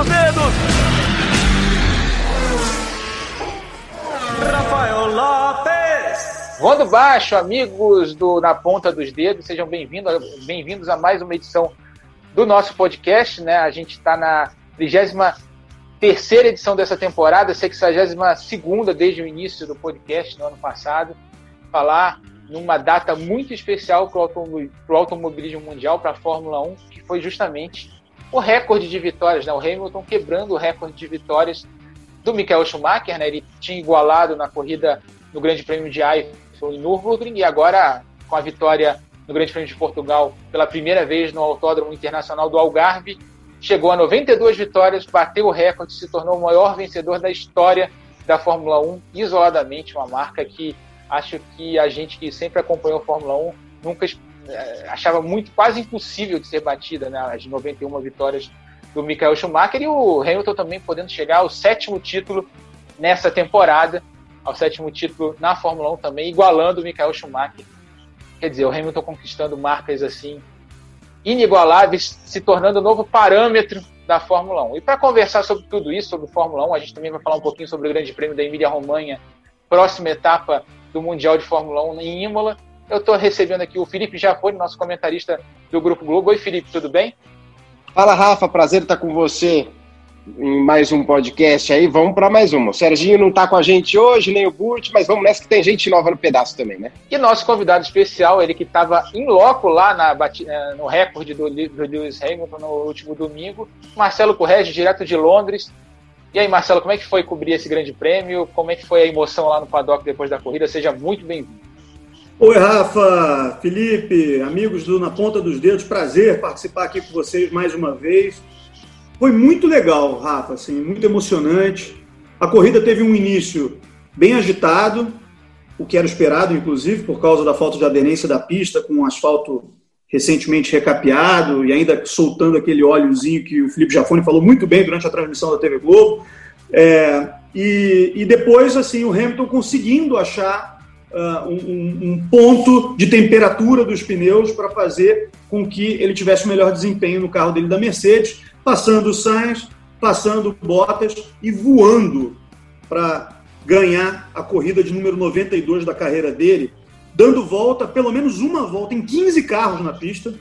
dos dedos. Rafael Lopes. Rondo baixo, amigos do Na Ponta dos Dedos, sejam bem-vindos bem a mais uma edição do nosso podcast, né? A gente está na 33 terceira edição dessa temporada, 62 segunda desde o início do podcast no ano passado, falar numa data muito especial para o automobilismo mundial, para a Fórmula 1, que foi justamente o recorde de vitórias, né? O Hamilton quebrando o recorde de vitórias do Michael Schumacher, né? Ele tinha igualado na corrida no Grande Prêmio de Eiffel em Nürburgring e agora com a vitória no Grande Prêmio de Portugal pela primeira vez no Autódromo Internacional do Algarve, chegou a 92 vitórias, bateu o recorde, se tornou o maior vencedor da história da Fórmula 1, isoladamente, uma marca que acho que a gente que sempre acompanhou a Fórmula 1 nunca achava muito quase impossível de ser batida, né, as 91 vitórias do Michael Schumacher e o Hamilton também podendo chegar ao sétimo título nessa temporada, ao sétimo título na Fórmula 1 também, igualando o Michael Schumacher Quer dizer, o Hamilton conquistando marcas assim inigualáveis, se tornando o novo parâmetro da Fórmula 1. E para conversar sobre tudo isso, sobre Fórmula 1, a gente também vai falar um pouquinho sobre o Grande Prêmio da Emília-Romanha, próxima etapa do Mundial de Fórmula 1 em Imola. Eu estou recebendo aqui o Felipe Jafone, nosso comentarista do Grupo Globo. Oi, Felipe, tudo bem? Fala, Rafa, prazer estar com você em mais um podcast aí. Vamos para mais uma. O Serginho não está com a gente hoje, nem o Burt, mas vamos nessa que tem gente nova no pedaço também, né? E nosso convidado especial, ele que estava em loco lá na, eh, no recorde do, do Lewis Hamilton no último domingo, Marcelo Correge, direto de Londres. E aí, Marcelo, como é que foi cobrir esse grande prêmio? Como é que foi a emoção lá no paddock depois da corrida? Seja muito bem-vindo. Oi, Rafa, Felipe, amigos do Na Ponta dos Dedos, prazer participar aqui com vocês mais uma vez. Foi muito legal, Rafa, assim, muito emocionante. A corrida teve um início bem agitado, o que era esperado, inclusive, por causa da falta de aderência da pista com o asfalto recentemente recapeado e ainda soltando aquele óleozinho que o Felipe Jafone falou muito bem durante a transmissão da TV Globo. É, e, e, depois, assim, o Hamilton conseguindo achar uh, um, um, ponto de temperatura dos pneus para fazer com que ele tivesse melhor desempenho no carro dele da Mercedes passando o Sainz, passando Bottas e voando para ganhar a corrida de número 92 da carreira dele, dando volta, pelo menos uma volta, em 15 carros na pista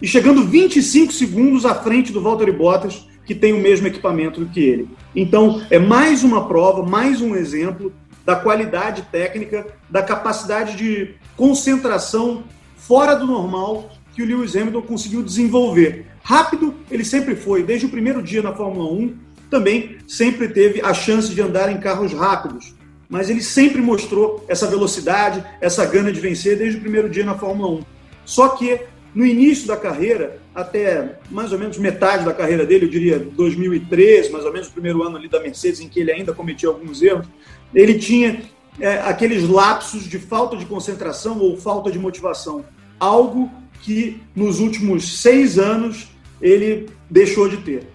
e chegando 25 segundos à frente do Valtteri Bottas, que tem o mesmo equipamento do que ele. Então, é mais uma prova, mais um exemplo da qualidade técnica, da capacidade de concentração fora do normal que o Lewis Hamilton conseguiu desenvolver. Rápido, ele sempre foi, desde o primeiro dia na Fórmula 1, também sempre teve a chance de andar em carros rápidos. Mas ele sempre mostrou essa velocidade, essa gana de vencer desde o primeiro dia na Fórmula 1. Só que no início da carreira, até mais ou menos metade da carreira dele, eu diria 2013, mais ou menos o primeiro ano ali da Mercedes, em que ele ainda cometia alguns erros, ele tinha é, aqueles lapsos de falta de concentração ou falta de motivação. Algo que nos últimos seis anos ele deixou de ter.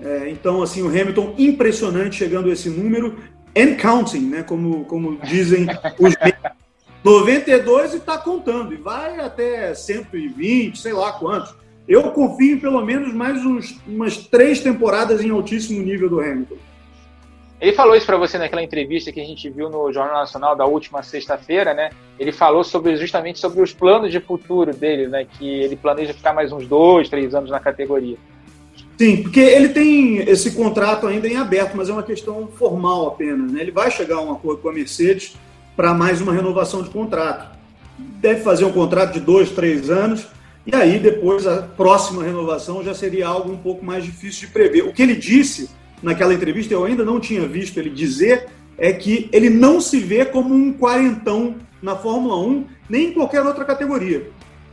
É, então, assim, o Hamilton impressionante chegando a esse número and counting, né? Como, como dizem os 92 e está contando e vai até 120, sei lá quantos. Eu confio em pelo menos mais uns, umas três temporadas em altíssimo nível do Hamilton. Ele falou isso para você naquela entrevista que a gente viu no Jornal Nacional da última sexta-feira, né? Ele falou sobre justamente sobre os planos de futuro dele, né? Que ele planeja ficar mais uns dois, três anos na categoria. Sim, porque ele tem esse contrato ainda em aberto, mas é uma questão formal apenas. Né? Ele vai chegar a um acordo com a Mercedes para mais uma renovação de contrato. Deve fazer um contrato de dois, três anos, e aí depois a próxima renovação já seria algo um pouco mais difícil de prever. O que ele disse naquela entrevista, eu ainda não tinha visto ele dizer, é que ele não se vê como um quarentão na Fórmula 1, nem em qualquer outra categoria.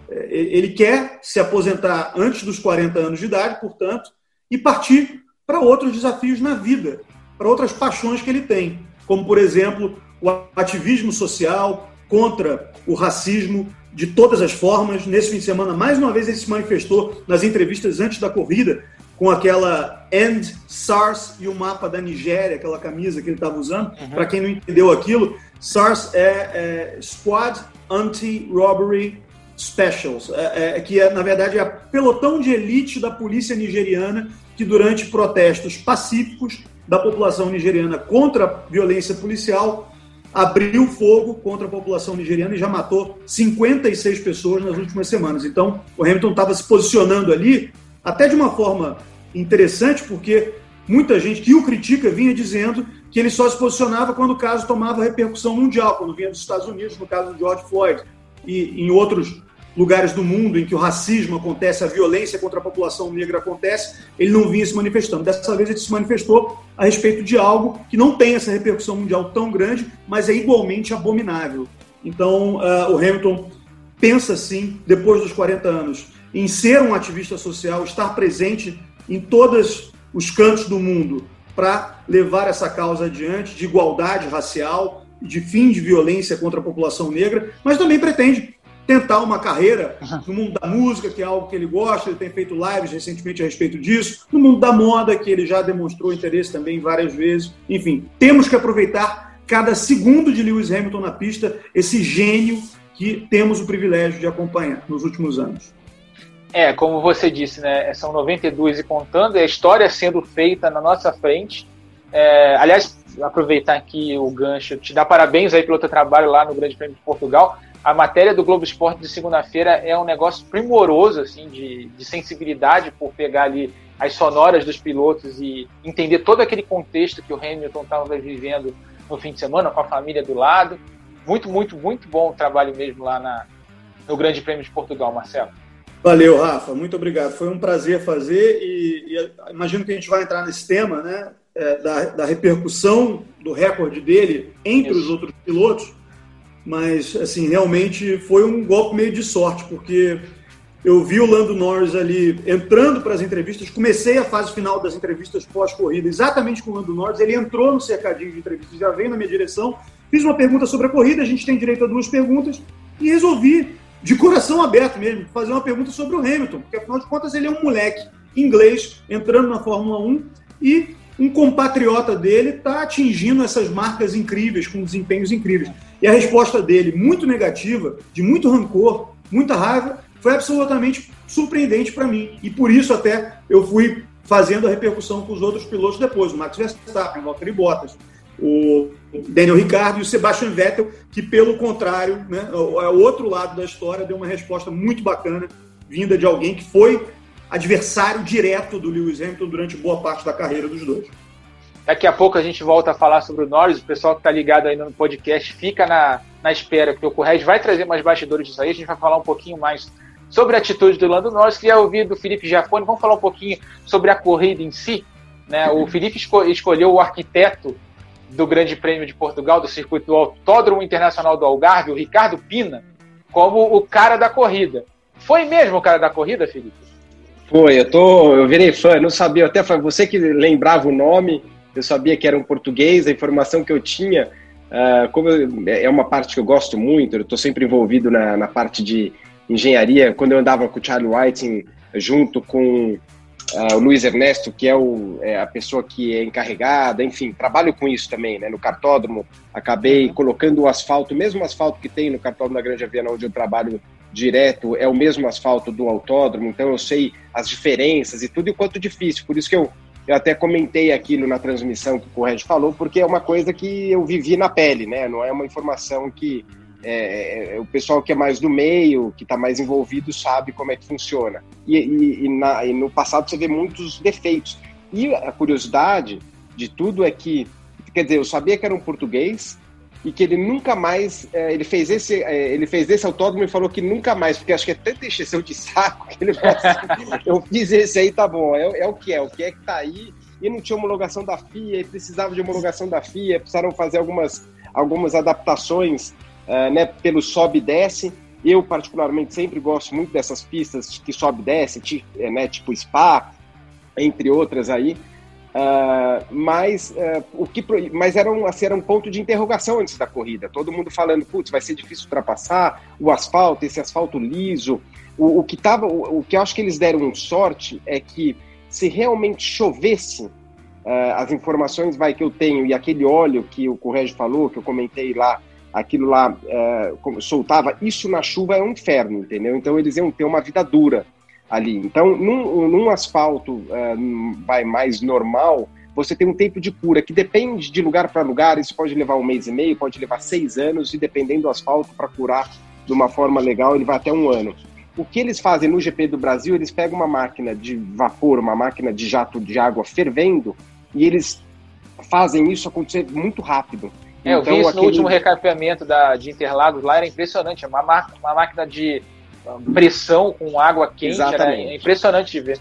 É, ele quer se aposentar antes dos 40 anos de idade, portanto, e partir para outros desafios na vida, para outras paixões que ele tem, como, por exemplo, o ativismo social contra o racismo de todas as formas. Nesse fim de semana, mais uma vez, ele se manifestou nas entrevistas antes da corrida, com aquela End SARS e o mapa da Nigéria, aquela camisa que ele estava usando. Uhum. Para quem não entendeu aquilo, SARS é, é Squad Anti-Robbery Specials, é, é, que é, na verdade é a pelotão de elite da polícia nigeriana que durante protestos pacíficos da população nigeriana contra a violência policial abriu fogo contra a população nigeriana e já matou 56 pessoas nas últimas semanas. Então, o Hamilton estava se posicionando ali, até de uma forma interessante, porque muita gente que o critica vinha dizendo que ele só se posicionava quando o caso tomava repercussão mundial, quando vinha dos Estados Unidos, no caso do George Floyd, e em outros lugares do mundo em que o racismo acontece, a violência contra a população negra acontece, ele não vinha se manifestando. Dessa vez ele se manifestou a respeito de algo que não tem essa repercussão mundial tão grande, mas é igualmente abominável. Então, uh, o Hamilton pensa sim, depois dos 40 anos, em ser um ativista social, estar presente em todos os cantos do mundo para levar essa causa adiante de igualdade racial, de fim de violência contra a população negra, mas também pretende tentar uma carreira no mundo da música, que é algo que ele gosta, ele tem feito lives recentemente a respeito disso, no mundo da moda, que ele já demonstrou interesse também várias vezes. Enfim, temos que aproveitar cada segundo de Lewis Hamilton na pista, esse gênio que temos o privilégio de acompanhar nos últimos anos. É, como você disse, né? São 92 e contando, é a história sendo feita na nossa frente. É, aliás, aproveitar aqui o gancho, te dar parabéns aí pelo teu trabalho lá no Grande Prêmio de Portugal a matéria do Globo Esporte de segunda-feira é um negócio primoroso, assim, de, de sensibilidade por pegar ali as sonoras dos pilotos e entender todo aquele contexto que o Hamilton estava vivendo no fim de semana, com a família do lado. Muito, muito, muito bom o trabalho mesmo lá na, no Grande Prêmio de Portugal, Marcelo. Valeu, Rafa, muito obrigado. Foi um prazer fazer e, e imagino que a gente vai entrar nesse tema, né, é, da, da, repercussão do recorde dele entre Isso. os outros pilotos mas assim realmente foi um golpe meio de sorte porque eu vi o Lando Norris ali entrando para as entrevistas, comecei a fase final das entrevistas pós-corrida exatamente com o Lando Norris, ele entrou no cercadinho de entrevistas, já veio na minha direção, fiz uma pergunta sobre a corrida, a gente tem direito a duas perguntas e resolvi de coração aberto mesmo, fazer uma pergunta sobre o Hamilton, porque afinal de contas ele é um moleque inglês entrando na Fórmula 1 e um compatriota dele está atingindo essas marcas incríveis, com desempenhos incríveis. E a resposta dele, muito negativa, de muito rancor, muita raiva, foi absolutamente surpreendente para mim. E por isso até eu fui fazendo a repercussão com os outros pilotos depois, o Max Verstappen, o Valtteri Bottas, o Daniel Ricciardo e o Sebastian Vettel, que pelo contrário, né, o outro lado da história, deu uma resposta muito bacana, vinda de alguém que foi adversário direto do Lewis Hamilton durante boa parte da carreira dos dois. Daqui a pouco a gente volta a falar sobre o Norris. O pessoal que está ligado ainda no podcast fica na, na espera, porque o Correio vai trazer mais bastidores disso aí. A gente vai falar um pouquinho mais sobre a atitude do Lando Norris. Queria ouvir do Felipe Giafone. Vamos falar um pouquinho sobre a corrida em si. Né? O Felipe esco escolheu o arquiteto do Grande Prêmio de Portugal, do circuito do Autódromo Internacional do Algarve, o Ricardo Pina, como o cara da corrida. Foi mesmo o cara da corrida, Felipe? Foi, eu, tô, eu virei fã, não sabia, até você que lembrava o nome, eu sabia que era um português, a informação que eu tinha, uh, como eu, é uma parte que eu gosto muito, eu estou sempre envolvido na, na, parte de engenharia, quando eu andava com o Charlie Whiting, junto com uh, o Luiz Ernesto, que é, o, é, a pessoa que é encarregada, enfim, trabalho com isso também, né, no cartódromo, acabei uhum. colocando o asfalto, mesmo asfalto que tem no cartódromo da Grande Aviana, onde eu trabalho direto, é o mesmo asfalto do autódromo, então eu sei as diferenças e tudo e o quanto difícil, por isso que eu eu até comentei aquilo na transmissão que o Correio falou, porque é uma coisa que eu vivi na pele, né? Não é uma informação que é, é, o pessoal que é mais do meio, que está mais envolvido, sabe como é que funciona. E, e, e, na, e, no passado você vê muitos defeitos. E a curiosidade de tudo é que, quer dizer, eu sabia que era um português, e que ele nunca mais é, ele fez esse é, ele fez esse autódromo e falou que nunca mais porque acho que é tanta encheção de saco que ele falou assim, eu fiz esse aí tá bom é, é, o que é o que é que tá aí e não tinha homologação da FIA precisava de homologação da FIA precisaram fazer algumas algumas adaptações é, né pelo sobe e desce eu particularmente sempre gosto muito dessas pistas que sobe e desce é, né tipo Spa entre outras aí Uh, mas, uh, o que, mas era, um, assim, era um ponto de interrogação antes da corrida. Todo mundo falando, putz, vai ser difícil ultrapassar, o asfalto, esse asfalto liso. O, o que tava, o, o, que eu acho que eles deram sorte é que se realmente chovesse, uh, as informações vai que eu tenho e aquele óleo que o Corrégio falou, que eu comentei lá aquilo lá é, soltava, isso na chuva é um inferno, entendeu? Então eles iam ter uma vida dura ali. Então, num, num asfalto é, vai mais normal, você tem um tempo de cura que depende de lugar para lugar, isso pode levar um mês e meio, pode levar seis anos, e dependendo do asfalto, para curar de uma forma legal, ele vai até um ano. O que eles fazem no GP do Brasil, eles pegam uma máquina de vapor, uma máquina de jato de água fervendo, e eles fazem isso acontecer muito rápido. É, eu então, vi isso aquele... no último recapeamento da, de Interlagos lá, era impressionante. É uma, uma máquina de pressão com água quente, Exatamente. era impressionante de ver.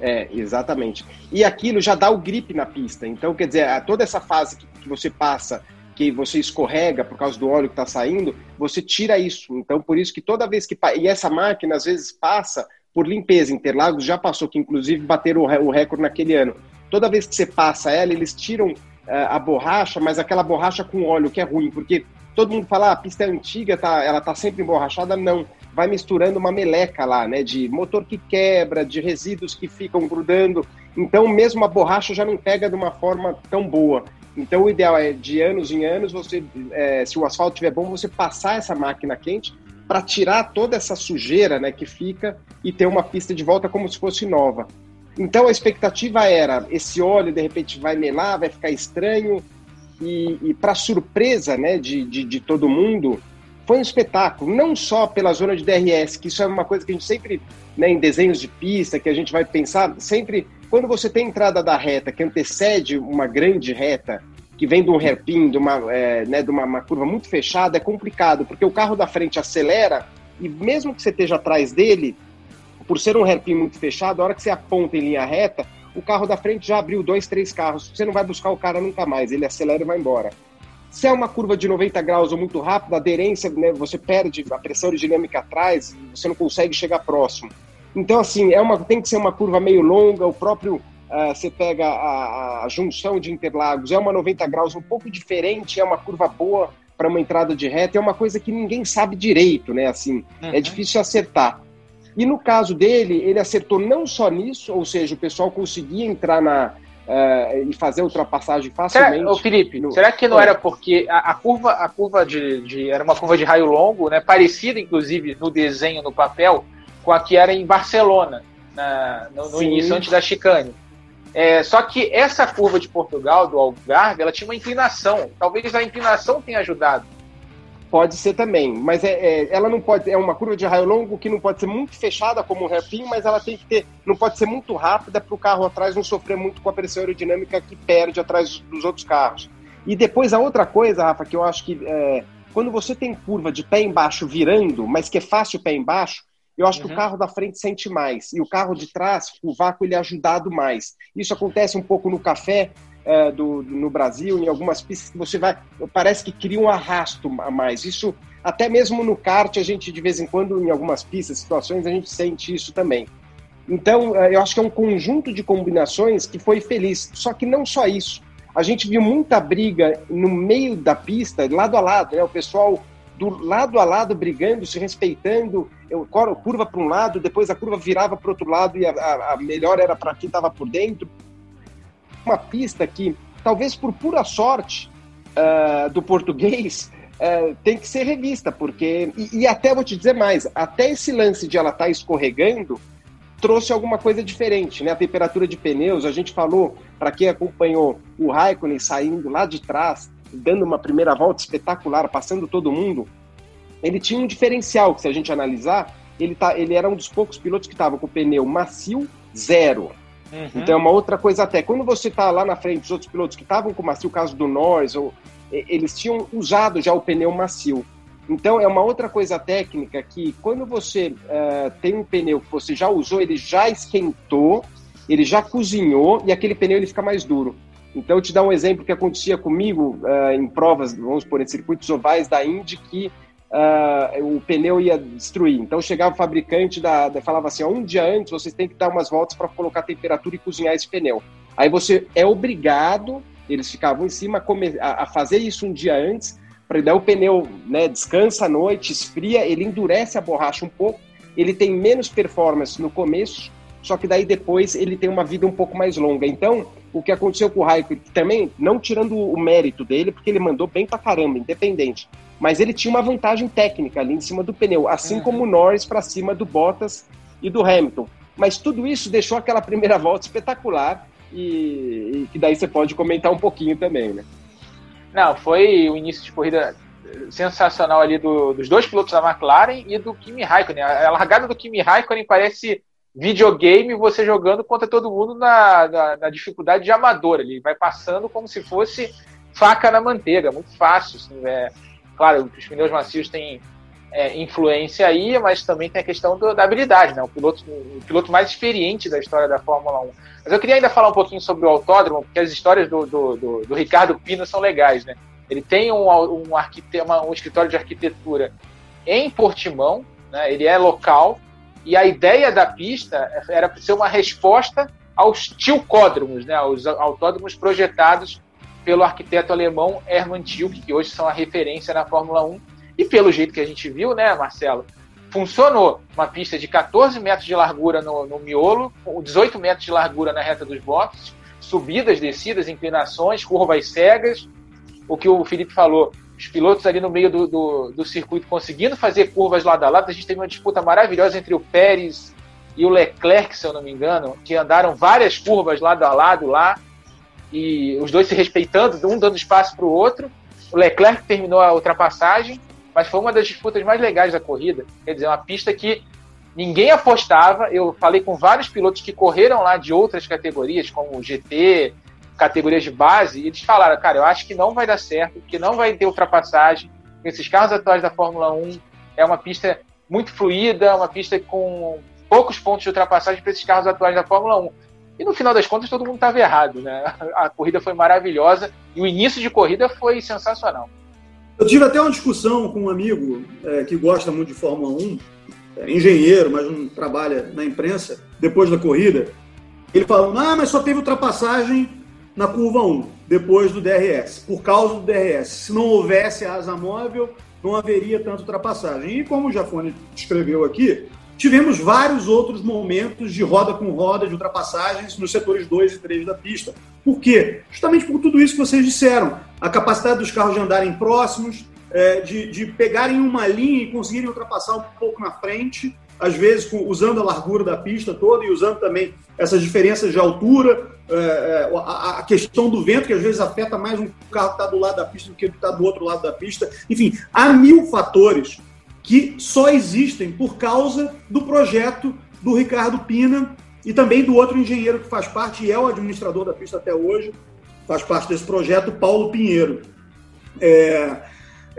É, exatamente. E aquilo já dá o grip na pista. Então, quer dizer, toda essa fase que, que você passa, que você escorrega por causa do óleo que está saindo, você tira isso. Então, por isso que toda vez que. E essa máquina, às vezes, passa por limpeza. Interlagos já passou, que inclusive bateram o recorde naquele ano. Toda vez que você passa ela, eles tiram a borracha, mas aquela borracha com óleo, que é ruim, porque todo mundo fala, ah, a pista é antiga, tá, ela tá sempre emborrachada. Não vai misturando uma meleca lá, né? De motor que quebra, de resíduos que ficam grudando. Então, mesmo a borracha já não pega de uma forma tão boa. Então, o ideal é de anos em anos, você, é, se o asfalto estiver bom, você passar essa máquina quente para tirar toda essa sujeira né, que fica e ter uma pista de volta como se fosse nova. Então, a expectativa era: esse óleo de repente vai melar, vai ficar estranho. E, e para surpresa né, de, de, de todo mundo, foi um espetáculo, não só pela zona de DRS, que isso é uma coisa que a gente sempre, né, em desenhos de pista, que a gente vai pensar, sempre, quando você tem entrada da reta que antecede uma grande reta, que vem de um hairpin, de, uma, é, né, de uma, uma, curva muito fechada, é complicado, porque o carro da frente acelera e mesmo que você esteja atrás dele, por ser um hairpin muito fechado, a hora que você aponta em linha reta, o carro da frente já abriu dois, três carros, você não vai buscar o cara nunca mais, ele acelera e vai embora. Se é uma curva de 90 graus ou muito rápida, a aderência, né, você perde a pressão aerodinâmica atrás, você não consegue chegar próximo. Então, assim, é uma, tem que ser uma curva meio longa, o próprio, uh, você pega a, a, junção de Interlagos, é uma 90 graus um pouco diferente, é uma curva boa para uma entrada de reta, é uma coisa que ninguém sabe direito, né, assim, é uhum. é difícil acertar. E no caso dele, ele acertou não só nisso, ou seja, o pessoal conseguia entrar na, uh, e fazer a ultrapassagem facilmente. Será, ô Felipe, no... será que não era porque a, a, curva, a curva de, de, era uma curva de raio longo, né, parecida inclusive no desenho no papel com a que era em Barcelona na, no, no início antes da chicane. É, só que essa curva de Portugal do Algarve, ela tinha uma inclinação. Talvez a inclinação tenha ajudado. Pode ser também, mas é, é, ela não pode é uma curva de raio longo que não pode ser muito fechada como um hairpin, mas ela tem que ter não pode ser muito rápida para o carro atrás não sofrer muito com a pressão aerodinâmica que perde atrás dos outros carros. E depois a outra coisa, Rafa, que eu acho que é, quando você tem curva de pé embaixo virando, mas que é fácil pé embaixo, eu acho uhum. que o uhum. carro da frente sente mais e o carro de trás, o vácuo ele é ajudado mais. Isso acontece um pouco no café, é, do, no Brasil, em algumas pistas você vai, parece que cria um arrasto a mais. Isso, até mesmo no kart, a gente de vez em quando, em algumas pistas, situações, a gente sente isso também. Então, é, eu acho que é um conjunto de combinações que foi feliz. Só que não só isso. A gente viu muita briga no meio da pista, lado a lado, né? O pessoal do lado a lado brigando, se respeitando, eu, curva para um lado, depois a curva virava para outro lado e a, a melhor era para quem estava por dentro uma pista que, talvez por pura sorte uh, do português, uh, tem que ser revista, porque. E, e, até vou te dizer mais: até esse lance de ela estar tá escorregando trouxe alguma coisa diferente, né? A temperatura de pneus, a gente falou, para quem acompanhou o Raikkonen saindo lá de trás, dando uma primeira volta espetacular, passando todo mundo, ele tinha um diferencial que, se a gente analisar, ele, tá, ele era um dos poucos pilotos que estava com o pneu macio zero. Uhum. Então é uma outra coisa até. Quando você está lá na frente dos outros pilotos que estavam com macio, o caso do Norris, ou, eles tinham usado já o pneu macio. Então é uma outra coisa técnica que quando você uh, tem um pneu que você já usou, ele já esquentou, ele já cozinhou e aquele pneu ele fica mais duro. Então eu te dar um exemplo que acontecia comigo uh, em provas, vamos por em circuitos ovais da Indy que uh, o pneu ia destruir. Então chegava o fabricante da, da falava assim, um dia antes vocês têm que dar umas voltas para colocar temperatura e cozinhar esse pneu. Aí você é obrigado, eles ficavam em cima a, a fazer isso um dia antes para dar o pneu, né, descansa à noite, esfria, ele endurece a borracha um pouco, ele tem menos performance no começo, só que daí depois ele tem uma vida um pouco mais longa. Então, o que aconteceu com o Raikkonen, também não tirando o mérito dele, porque ele mandou bem pra caramba, independente. Mas ele tinha uma vantagem técnica ali em cima do pneu, assim uhum. como o Norris para cima do Bottas e do Hamilton. Mas tudo isso deixou aquela primeira volta espetacular e, e que daí você pode comentar um pouquinho também, né? Não, foi o início de corrida sensacional ali do, dos dois pilotos da McLaren e do Kimi Raikkonen. A, a largada do Kimi Raikkonen parece videogame você jogando contra todo mundo na, na, na, dificuldade de amador. Ele vai passando como se fosse faca na manteiga, muito fácil. Assim, é, claro, os pneus macios têm é, influência aí, mas também tem a questão do, da habilidade, né? O piloto, o piloto mais experiente da história da Fórmula 1. Mas eu queria ainda falar um pouquinho sobre o autódromo, porque as histórias do, do, do, do Ricardo Pino são legais, né? Ele tem um, um, um escritório de arquitetura em Portimão, né? ele é local, e a ideia da pista era ser uma resposta aos tilcódromos, né? aos autódromos projetados pelo arquiteto alemão Hermann Tilke, que hoje são a referência na Fórmula 1. E pelo jeito que a gente viu, né, Marcelo, funcionou. Uma pista de 14 metros de largura no, no miolo, 18 metros de largura na reta dos boxes, subidas, descidas, inclinações, curvas cegas, o que o Felipe falou, os pilotos ali no meio do, do, do, circuito conseguindo fazer curvas lado a lado. A gente teve uma disputa maravilhosa entre o Pérez e o Leclerc, se eu não me engano, que andaram várias curvas lado a lado lá, e os dois se respeitando, um dando espaço para o outro. O Leclerc terminou a ultrapassagem, mas foi uma das disputas mais legais da corrida. Quer dizer, uma pista que ninguém apostava. Eu falei com vários pilotos que correram lá de outras categorias, como o GT, categorias de base, eles falaram, cara, eu acho que não vai dar certo, que não vai ter ultrapassagem. Esses carros atuais da Fórmula 1 é uma pista muito fluida, uma pista com poucos pontos de ultrapassagem para esses carros atuais da Fórmula 1. E no final das contas todo mundo estava errado, né? A corrida foi maravilhosa e o início de corrida foi sensacional. Eu tive até uma discussão com um amigo é, que gosta muito de Fórmula 1, é, engenheiro, mas não trabalha na imprensa, depois da corrida. Ele falou: ah, mas só teve ultrapassagem na curva 1, depois do DRS, por causa do DRS. Se não houvesse asa móvel, não haveria tanta ultrapassagem. E como o Jafone descreveu aqui, tivemos vários outros momentos de roda com roda, de ultrapassagens nos setores 2 e 3 da pista. Por quê? Justamente por tudo isso que vocês disseram. A capacidade dos carros de andarem próximos, é, de, de pegarem uma linha e conseguirem ultrapassar um pouco na frente, às vezes usando a largura da pista toda e usando também essas diferenças de altura, é, é, a, questão do vento, que às vezes afeta mais um carro que está do lado da pista do que está do outro lado da pista. Enfim, há mil fatores que só existem por causa do projeto do Ricardo Pina e também do outro engenheiro que faz parte e é o administrador da pista até hoje, faz parte desse projeto, Paulo Pinheiro. É,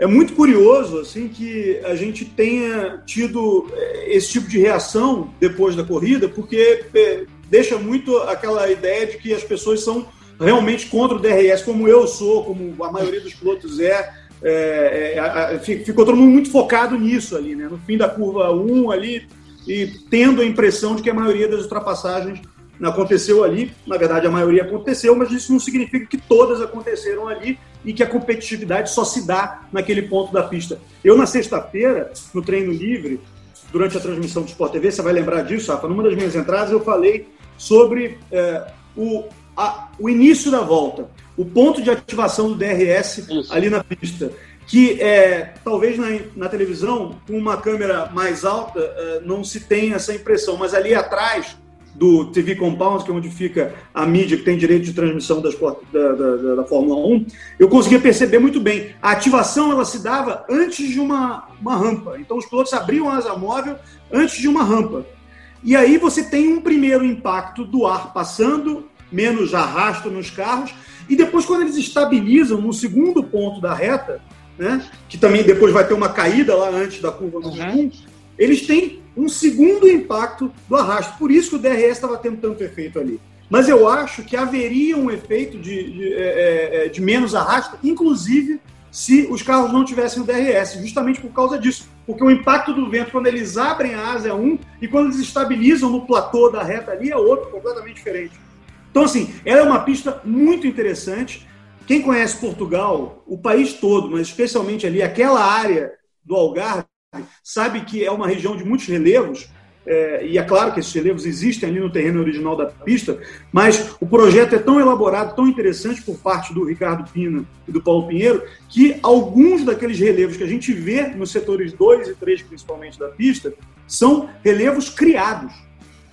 é muito curioso assim que a gente tenha tido é, esse tipo de reação depois da corrida, porque é, deixa muito aquela ideia de que as pessoas são realmente contra o DRS, como eu sou, como a maioria dos pilotos é. é, é ficou todo mundo muito focado nisso ali, né? No fim da curva 1 ali, e tendo a impressão de que a maioria das ultrapassagens aconteceu ali. Na verdade, a maioria aconteceu, mas isso não significa que todas aconteceram ali e que a competitividade só se dá naquele ponto da pista. Eu, na sexta-feira, no treino livre, durante a transmissão do Sport TV, você vai lembrar disso, Rafa, numa das minhas entradas eu falei sobre é, o, a, o início da volta, o ponto de ativação do DRS Isso. ali na pista. Que é, talvez na, na televisão, com uma câmera mais alta, é, não se tem essa impressão, mas ali atrás do TV Compound, que é onde fica a mídia que tem direito de transmissão das, da, da, da, Fórmula 1, eu conseguia perceber muito bem. A ativação ela se dava antes de uma, uma rampa. Então os pilotos abriam a asa móvel antes de uma rampa. E aí você tem um primeiro impacto do ar passando, menos arrasto nos carros, e depois quando eles estabilizam no segundo ponto da reta, né, que também depois vai ter uma caída lá antes da curva número uhum. 1, eles têm um segundo impacto do arrasto. Por isso que o DRS estava tendo tanto efeito ali. Mas eu acho que haveria um efeito de, de, é, é, é de menos arrasto, inclusive se os carros não tivessem o DRS, justamente por causa disso. Porque o impacto do vento, quando eles abrem a asa é um, e quando eles estabilizam no platô da reta ali, é outro, completamente diferente. Então, assim, ela é uma pista muito interessante. Quem conhece Portugal, o país todo, mas especialmente ali aquela área do Algarve, sabe que é uma região de muitos relevos. é, e é claro que esses relevos existem ali no terreno original da pista, mas o projeto é tão elaborado, tão interessante por parte do Ricardo Pina e do Paulo Pinheiro, que alguns daqueles relevos que a gente vê nos setores 2 e 3, principalmente da pista, são relevos criados.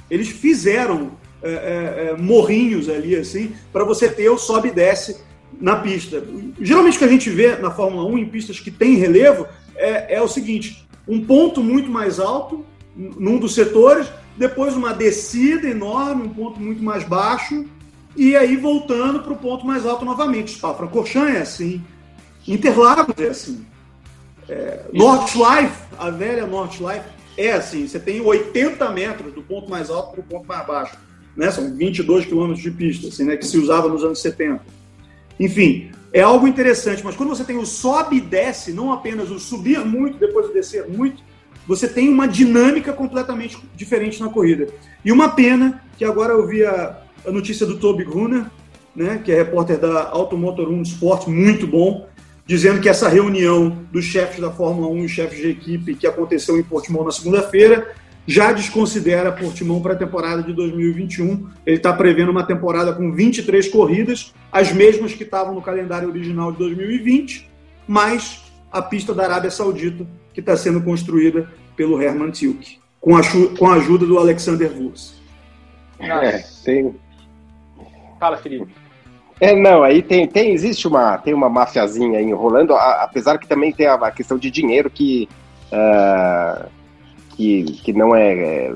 Eles fizeram é, é, é morrinhos ali, assim, para você ter o sobe e desce na pista. Geralmente o que a gente vê na Fórmula 1 em pistas que tem relevo é, é o seguinte: um ponto muito mais alto num dos setores, depois uma descida enorme, um ponto muito mais baixo, e aí voltando para o ponto mais alto novamente. Spa-Francorchamps é assim, Interlagos é assim, é, Nordschleife, a velha Nordschleife é assim, você tem 80 metros do ponto mais alto para o ponto mais baixo, né? são 22 quilômetros de pista, assim, né? que se usava nos anos 70. Enfim, é algo interessante, mas quando você tem o sobe e desce, não apenas o subir muito, depois o descer muito, você tem uma dinâmica completamente diferente na corrida. E uma pena que agora eu vi a, a notícia do Toby Gruner, né, que é repórter da Automotor 1 Sport, muito bom, dizendo que essa reunião dos chefes da Fórmula 1 e chefes de equipe que aconteceu em Portimão na segunda-feira já desconsidera Portimão para a temporada de 2021. Ele está prevendo uma temporada com 23 corridas, as mesmas que estavam no calendário original de 2020, mais a pista da Arábia Saudita, que está sendo construída pelo Herman Tilke, com a, com a ajuda do Alexander Wurz. É, tem... Fala, Felipe. É, não, aí tem, tem, existe uma, tem uma mafiazinha enrolando, a, apesar que também tem a, a questão de dinheiro que, uh, que, que não é, é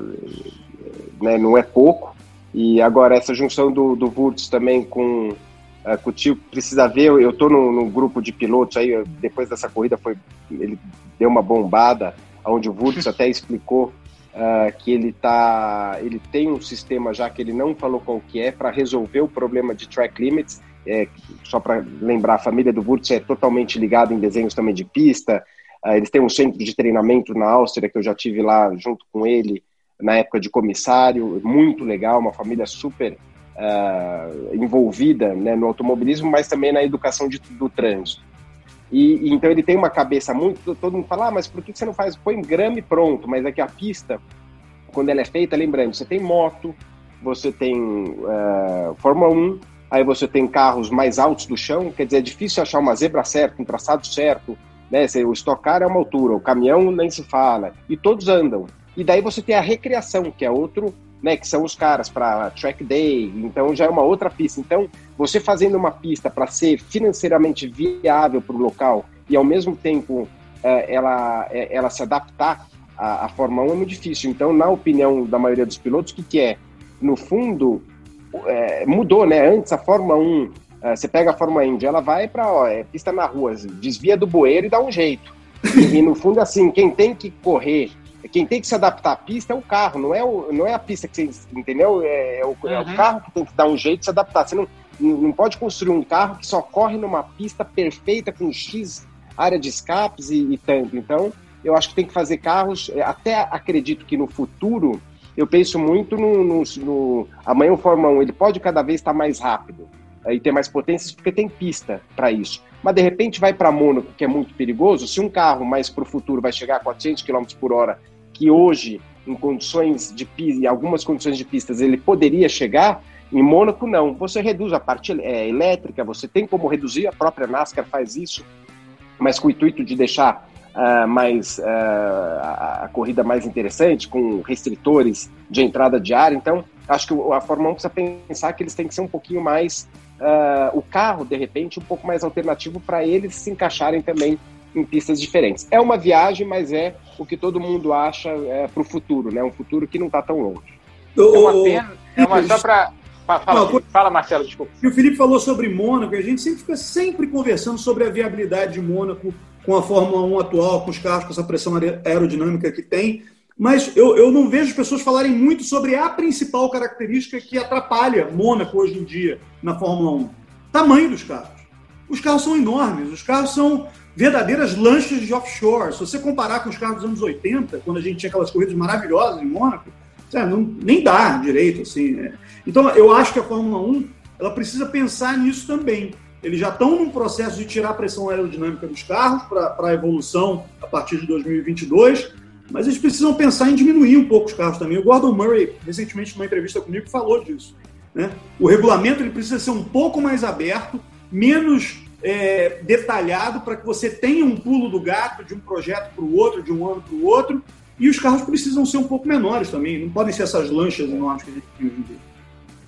né, não é pouco, e agora essa junção do, do Wurtz também com, uh, com o tio, precisa ver, eu estou no, no, grupo de pilotos aí, depois dessa corrida foi, ele deu uma bombada, onde o Wurtz até explicou uh, que ele tá, ele tem um sistema já que ele não falou qual que é para resolver o problema de track limits. É, só para lembrar, a família do Wurtz é totalmente ligada em desenhos também de pista. Uh, eles têm um centro de treinamento na Áustria que eu já tive lá junto com ele na época de comissário, muito legal, uma família super uh, envolvida né, no automobilismo, mas também na educação de, do trânsito. E, e, então ele tem uma cabeça muito. Todo mundo fala, ah, mas por que você não faz? Põe grama e pronto. Mas é que a pista, quando ela é feita, lembrando, você tem moto, você tem uh, Fórmula 1, aí você tem carros mais altos do chão, quer dizer, é difícil achar uma zebra certa, um traçado certo, né? O estocar é uma altura, o caminhão nem se fala, e todos andam. E daí você tem a recreação, que é outro né, que são os caras para track day, então já é uma outra pista. Então, você fazendo uma pista para ser financeiramente viável para o local e ao mesmo tempo é, ela, é, ela se adaptar à, à Fórmula 1 é muito difícil. Então, na opinião da maioria dos pilotos, o que, que é? No fundo, é, mudou, né? Antes a Fórmula 1, é, você pega a Fórmula Indy, ela vai para é, pista na rua, desvia do bueiro e dá um jeito. E, e no fundo, assim, quem tem que correr quem tem que se adaptar à pista é o carro, não é, o, não é a pista que você entendeu? É, é, o, uhum. é o, uhum. carro que tem que dar um jeito de se adaptar. Você não, não pode construir um carro que só corre numa pista perfeita com X área de escapes e, e tanto. Então, eu acho que tem que fazer carros. É, até acredito que no futuro, eu penso muito no, no, no amanhã o Fórmula 1 ele pode cada vez estar mais rápido e ter mais potências porque tem pista para isso. Mas de repente vai para Mônaco, que é muito perigoso. Se um carro mais para o futuro vai chegar a 400 km por hora que hoje, em condições de em algumas condições de pistas, ele poderia chegar, em Mônaco não. Você reduz a parte é, elétrica, você tem como reduzir, a própria NASCAR faz isso, mas com o intuito de deixar uh, mais uh, a, a, corrida mais interessante, com restritores de entrada de ar. Então, acho que a Fórmula 1 precisa pensar que eles têm que ser um pouquinho mais. Uh, o carro, de repente, um pouco mais alternativo para eles se encaixarem também em pistas diferentes. É uma viagem, mas é o que todo mundo acha é, para o futuro, né? Um futuro que não está tão longe. É uma pena. É uma só para Fala, não, fala, Marcelo, desculpa. E o Felipe falou sobre Mônaco, e a gente sempre fica sempre conversando sobre a viabilidade de Mônaco com a Fórmula 1 atual, com os carros, com essa pressão aerodinâmica que tem. Mas eu, eu não vejo pessoas falarem muito sobre a principal característica que atrapalha Mônaco hoje em dia na Fórmula 1. Tamanho dos carros. Os carros são enormes, os carros são verdadeiras lanchas de offshore. Se você comparar com os carros dos anos 80, quando a gente tinha aquelas corridas maravilhosas em Mônaco, não, nem dá direito. assim. Né? Então, eu acho que a Fórmula 1 ela precisa pensar nisso também. Eles já estão num processo de tirar a pressão aerodinâmica dos carros para a evolução a partir de 2022, Mas eles precisam pensar em diminuir um pouco os carros também. O Gordon Murray, recentemente, numa entrevista comigo, falou disso. Né? O regulamento ele precisa ser um pouco mais aberto, menos é, detalhado, para que você tenha um pulo do gato de um projeto para o outro, de um ano para o outro. E os carros precisam ser um pouco menores também, não podem ser essas lanchas enormes que a gente tem hoje em dia.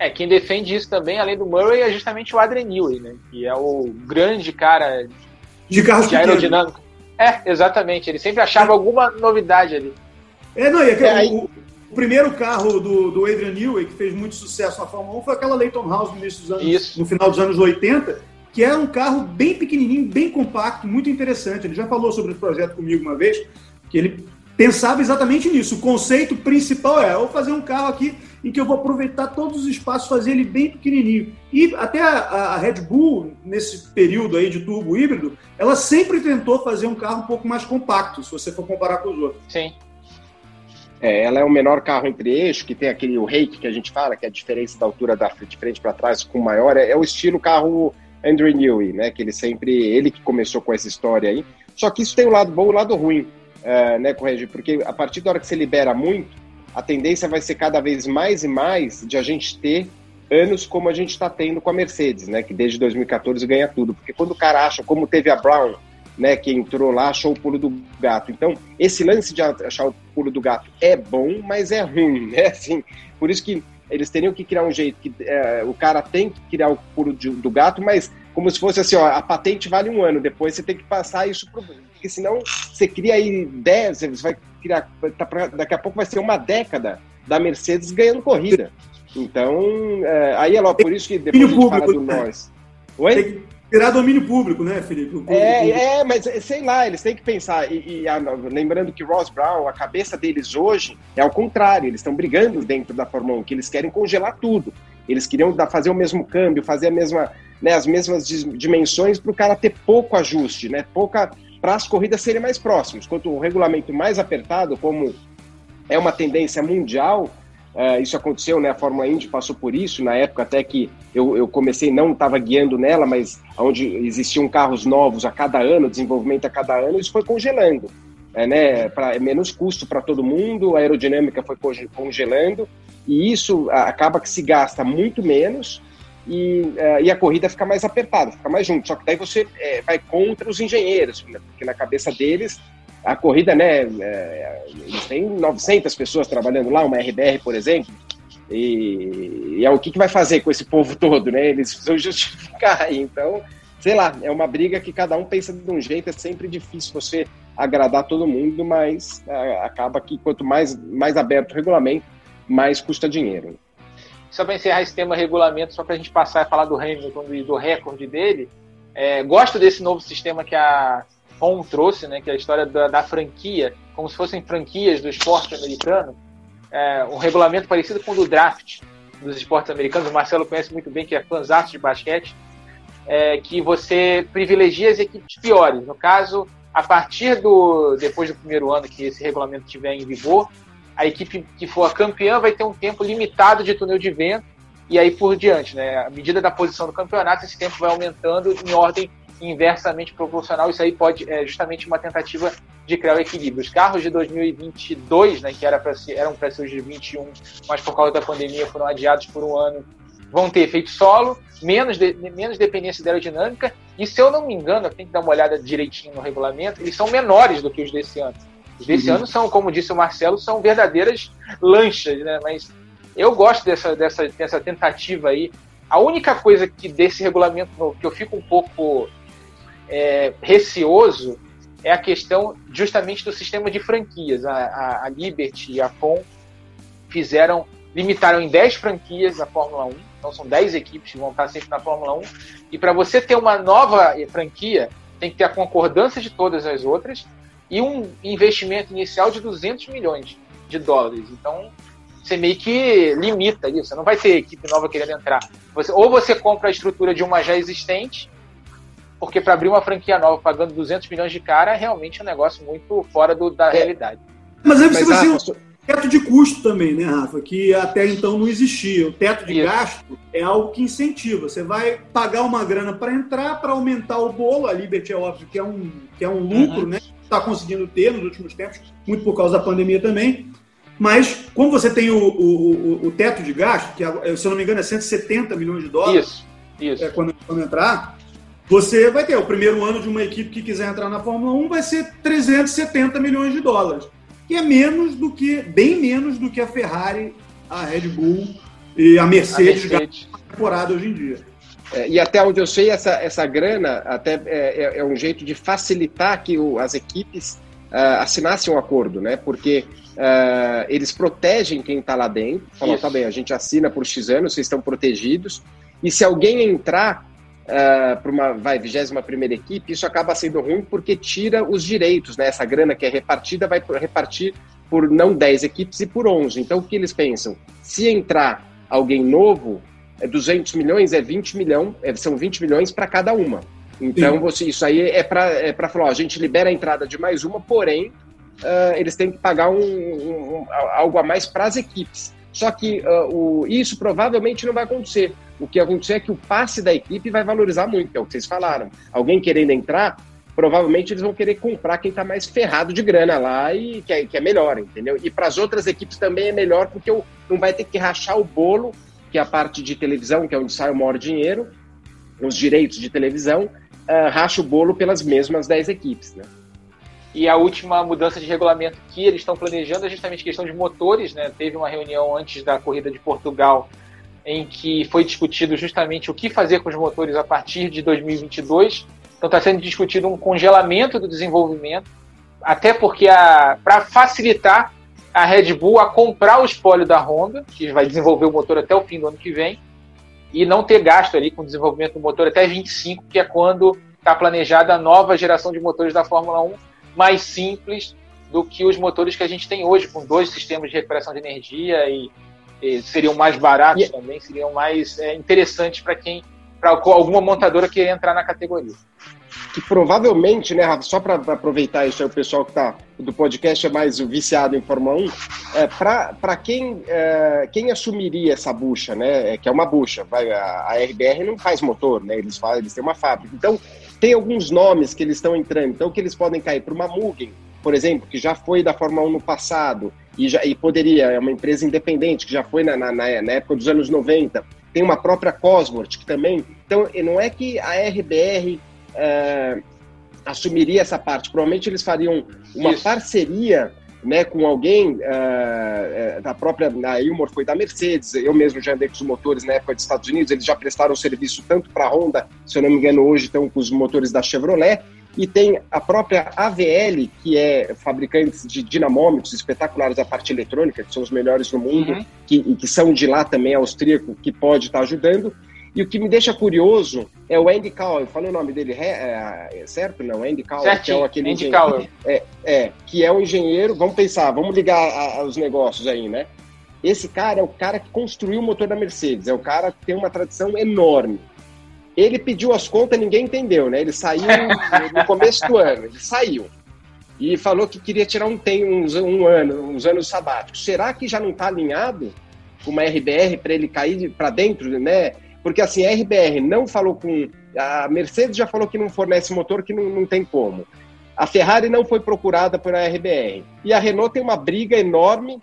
É, quem defende isso também, além do Murray, é justamente o Adrian Newey, né? Que é o grande cara de carros de aerodinâmica. É, exatamente. Ele sempre achava é. alguma novidade ali. É, não, e aquele, é, o, o, primeiro carro do, do Adrian Newey, que fez muito sucesso na Fórmula 1, foi aquela Leighton House no início dos anos, Isso. no final dos anos 80, que era um carro bem pequenininho, bem compacto, muito interessante. Ele já falou sobre o projeto comigo uma vez, que ele pensava exatamente nisso. O conceito principal é, vou fazer um carro aqui em que eu vou aproveitar todos os espaços, fazer ele bem pequenininho. E até a, a, Red Bull, nesse período aí de turbo híbrido, ela sempre tentou fazer um carro um pouco mais compacto, se você for comparar com os outros. Sim. É, ela é o menor carro entre eixos, que tem aquele o rake que a gente fala, que é a diferença da altura da de frente para trás com o maior, é, é, o estilo carro Andrew Newey, né? Que ele sempre, ele que começou com essa história aí. Só que isso tem o um lado bom e o um lado ruim, uh, né, Correge? Porque a partir da hora que você libera muito, a tendência vai ser cada vez mais e mais de a gente ter anos como a gente está tendo com a Mercedes, né? Que desde 2014 ganha tudo. Porque quando o cara acha, como teve a Brown, né? Que entrou lá, achou o pulo do gato. Então, esse lance de achar o pulo do gato é bom, mas é ruim, né? Assim, por isso que eles teriam que criar um jeito que é, o cara tem que criar o pulo de, do gato, mas como se fosse assim, ó, a patente vale um ano, depois você tem que passar isso pro. Porque senão você cria aí 10, você vai criar. Tá pra, daqui a pouco vai ser uma década da Mercedes ganhando corrida. Então, é, aí é logo por isso que depois a gente fala do né? nós. Oi? Tem que virar domínio público, né, Felipe? É, é, mas sei lá, eles têm que pensar. E, e a, lembrando que Ross Brown, a cabeça deles hoje é ao contrário, eles estão brigando dentro da Fórmula 1, que eles querem congelar tudo. Eles queriam fazer o mesmo câmbio, fazer a mesma, né, as mesmas dimensões para o cara ter pouco ajuste, né? Pouca para as corridas serem mais próximas. Quanto o regulamento mais apertado, como é uma tendência mundial, uh, isso aconteceu, né? A Fórmula Indy passou por isso, na época até que eu, eu comecei, não estava guiando nela, mas onde existiam carros novos a cada ano, desenvolvimento a cada ano, isso foi congelando. É, né, é menos custo para todo mundo, a aerodinâmica foi congelando, e isso acaba que se gasta muito menos e, uh, e a corrida fica mais apertada, fica mais junto. Só que daí você é, vai contra os engenheiros, né? porque na cabeça deles a corrida, né, é, eles têm 900 pessoas trabalhando lá, uma RBR, por exemplo, e, e é o que, que vai fazer com esse povo todo, né? Eles precisam justificar. Então, sei lá, é uma briga que cada um pensa de um jeito, é sempre difícil você agradar todo mundo, mas uh, acaba que quanto mais, mais aberto o regulamento, mais custa dinheiro só para encerrar esse tema regulamento, só para a gente passar e falar do Hamilton e do recorde dele, é, gosto desse novo sistema que a FOM trouxe, né, que é a história da, da franquia, como se fossem franquias do esporte americano, é, um regulamento parecido com o do draft dos esportes americanos, o Marcelo conhece muito bem, que é fãzato de basquete, é, que você privilegia as equipes piores. No caso, a partir do depois do primeiro ano que esse regulamento estiver em vigor, a equipe que for a campeã vai ter um tempo limitado de túnel de vento e aí por diante, né? À medida da posição do campeonato, esse tempo vai aumentando em ordem inversamente proporcional. Isso aí pode é justamente uma tentativa de criar o equilíbrio. Os carros de 2022, né, que era pra ser, eram para ser os de 21, mas por causa da pandemia foram adiados por um ano, vão ter efeito solo, menos, de, menos dependência de aerodinâmica, e se eu não me engano, tem que dar uma olhada direitinho no regulamento, eles são menores do que os desse ano. Os desse ano são, como disse o Marcelo, são verdadeiras lanchas, né? Mas eu gosto dessa, dessa, dessa tentativa aí. A única coisa que desse regulamento novo que eu fico um pouco é, receoso é a questão justamente do sistema de franquias. A, a, a Liberty e a FOM fizeram, limitaram em 10 franquias a Fórmula 1, então são 10 equipes que vão estar sempre na Fórmula 1, e para você ter uma nova franquia, tem que ter a concordância de todas as outras, e um investimento inicial de 200 milhões de dólares. Então, você meio que limita isso. Você não vai ter equipe nova querendo entrar. Você, ou você compra a estrutura de uma já existente, porque para abrir uma franquia nova pagando 200 milhões de cara, é realmente um negócio muito fora do, da é. realidade. Mas aí você vai ser um teto de custo também, né, Rafa? Que até então não existia. O teto de Isso. gasto é algo que incentiva. Você vai pagar uma grana para entrar, para aumentar o bolo. A Liberty é óbvio que é um, que é um lucro, uhum. né? Está conseguindo ter nos últimos tempos, muito por causa da pandemia também. Mas, como você tem o, o, o, teto de gasto, que, é, se eu não me engano, é 170 milhões de dólares, isso, isso. É, quando, quando entrar, você vai ter o primeiro ano de uma equipe que quiser entrar na Fórmula 1 vai ser 370 milhões de dólares, que é menos do que, bem menos do que a Ferrari, a Red Bull e a Mercedes, a Mercedes. na temporada hoje em dia. É, e até onde eu sei, essa, essa grana até é, é, é um jeito de facilitar que o, as equipes uh, assinassem um acordo, né? Porque uh, eles protegem quem está lá dentro. Falam, tá bem, a gente assina por X anos, vocês estão protegidos. E se alguém entrar uh, ah, para uma vai 21 primeira equipe, isso acaba sendo ruim porque tira os direitos, né? Essa grana que é repartida vai repartir por não 10 equipes e por 11. Então o que eles pensam? Se entrar alguém novo, é 200 milhões, é 20 milhões, é, são 20 milhões para cada uma. Então você, isso aí é para é falar, ó, a gente libera a entrada de mais uma, porém uh, eles têm que pagar um, um, um algo a mais para as equipes. Só que uh, o, isso provavelmente não vai acontecer. O que acontecer é que o passe da equipe vai valorizar muito, é o que vocês falaram. Alguém querendo entrar, provavelmente eles vão querer comprar quem está mais ferrado de grana lá e que é, que é melhor, entendeu? E para as outras equipes também é melhor, porque não vai ter que rachar o bolo, que a parte de televisão, que é onde sai o maior dinheiro, os direitos de televisão, uh, racha o bolo pelas mesmas 10 equipes, né? E a última mudança de regulamento que eles estão planejando é justamente questão de motores. Né? Teve uma reunião antes da corrida de Portugal em que foi discutido justamente o que fazer com os motores a partir de 2022. Então está sendo discutido um congelamento do desenvolvimento, até porque para facilitar a Red Bull a comprar o espólio da Honda, que vai desenvolver o motor até o fim do ano que vem, e não ter gasto ali com o desenvolvimento do motor até 25, que é quando está planejada a nova geração de motores da Fórmula 1 mais simples do que os motores que a gente tem hoje, com dois sistemas de recuperação de energia e, e seriam mais baratos e... também, seriam mais é, interessantes para quem, para alguma montadora querer entrar na categoria. Que provavelmente, né, Rafa, só para aproveitar isso aí, o pessoal que está do podcast é mais viciado em Fórmula 1, é, para quem, é, quem assumiria essa bucha, né, é, que é uma bucha, vai, a, a RBR não faz motor, né, eles, fazem, eles têm uma fábrica. Então, tem alguns nomes que eles estão entrando, então que eles podem cair para uma Mugen, por exemplo, que já foi da Fórmula 1 no passado e, já, e poderia, é uma empresa independente, que já foi na, na, na época dos anos 90. Tem uma própria Cosworth, que também. Então, não é que a RBR é, assumiria essa parte, provavelmente eles fariam uma Isso. parceria né, com alguém uh, da própria, a Ilmor foi da Mercedes, eu mesmo já andei com os motores na época dos Estados Unidos, eles já prestaram serviço tanto para a Honda, se eu não me engano hoje estão com os motores da Chevrolet, e tem a própria AVL, que é fabricante de dinamômetros espetaculares da parte eletrônica, que são os melhores no mundo, uhum. que, e que são de lá também, austríaco, que pode estar ajudando. E o que me deixa curioso é o Andy Cowell, falei o nome dele, é, é, certo? Não, Andy Cowell, que é aquele Andy engenheiro, é, é, que é o um engenheiro, vamos pensar, vamos ligar a, a, os negócios aí, né? Esse cara é o cara que construiu o motor da Mercedes, é o cara que tem uma tradição enorme. Ele pediu as contas, ninguém entendeu, né? Ele saiu no começo do ano, ele saiu. E falou que queria tirar um, tem, uns, um ano, uns anos sabáticos. Será que já não está alinhado com uma RBR para ele cair para dentro, né? Porque assim, a RBR não falou com. A Mercedes já falou que não fornece motor, que não, não tem como. A Ferrari não foi procurada por a RBR. E a Renault tem uma briga enorme,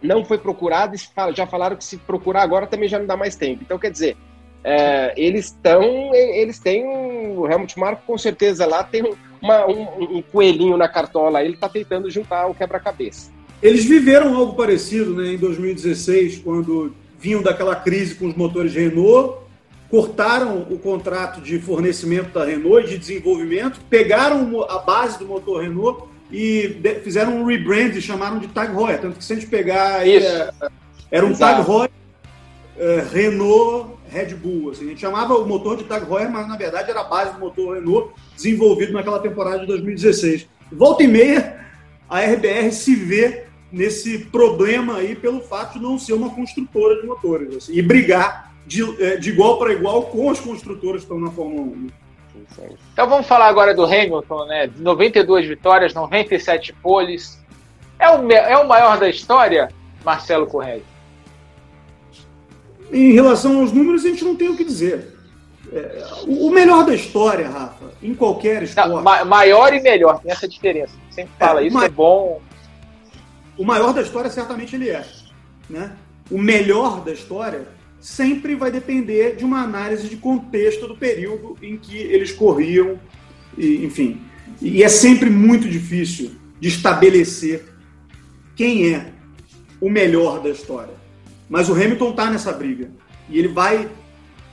não foi procurada, e já falaram que se procurar agora também já não dá mais tempo. Então, quer dizer, é, eles estão. Eles têm. O Helmut Marko, com certeza, lá tem uma, um, um, coelhinho na cartola, ele está tentando juntar o quebra-cabeça. Eles viveram algo parecido né, em 2016, quando vinham daquela crise com os motores Renault, cortaram o contrato de fornecimento da Renault e de desenvolvimento, pegaram a base do motor Renault e fizeram um rebrand e chamaram de Tag Heuer. Tanto que se a gente pegar. É, era um Exato. Tag Heuer é, Renault Red Bull. Assim, a gente chamava o motor de Tag Heuer, mas na verdade era a base do motor Renault desenvolvido naquela temporada de 2016. Volta e meia, a RBR se vê nesse problema aí pelo fato de não ser uma construtora de motores assim, e brigar de, é, de igual para igual com as construtoras que estão na Fórmula 1. Então vamos falar agora do Hamilton, né? 92 vitórias, 97 poles. É o, é o maior da história, Marcelo Correia? Em relação aos números, a gente não tem o que dizer. É, o melhor da história, Rafa, em qualquer esporte. Não, ma maior e melhor, tem essa diferença. Sempre fala, é, isso é bom. O maior da história, certamente ele é. Né? O melhor da história sempre vai depender de uma análise de contexto do período em que eles corriam, e, enfim. E é sempre muito difícil de estabelecer quem é o melhor da história. Mas o Hamilton está nessa briga e ele vai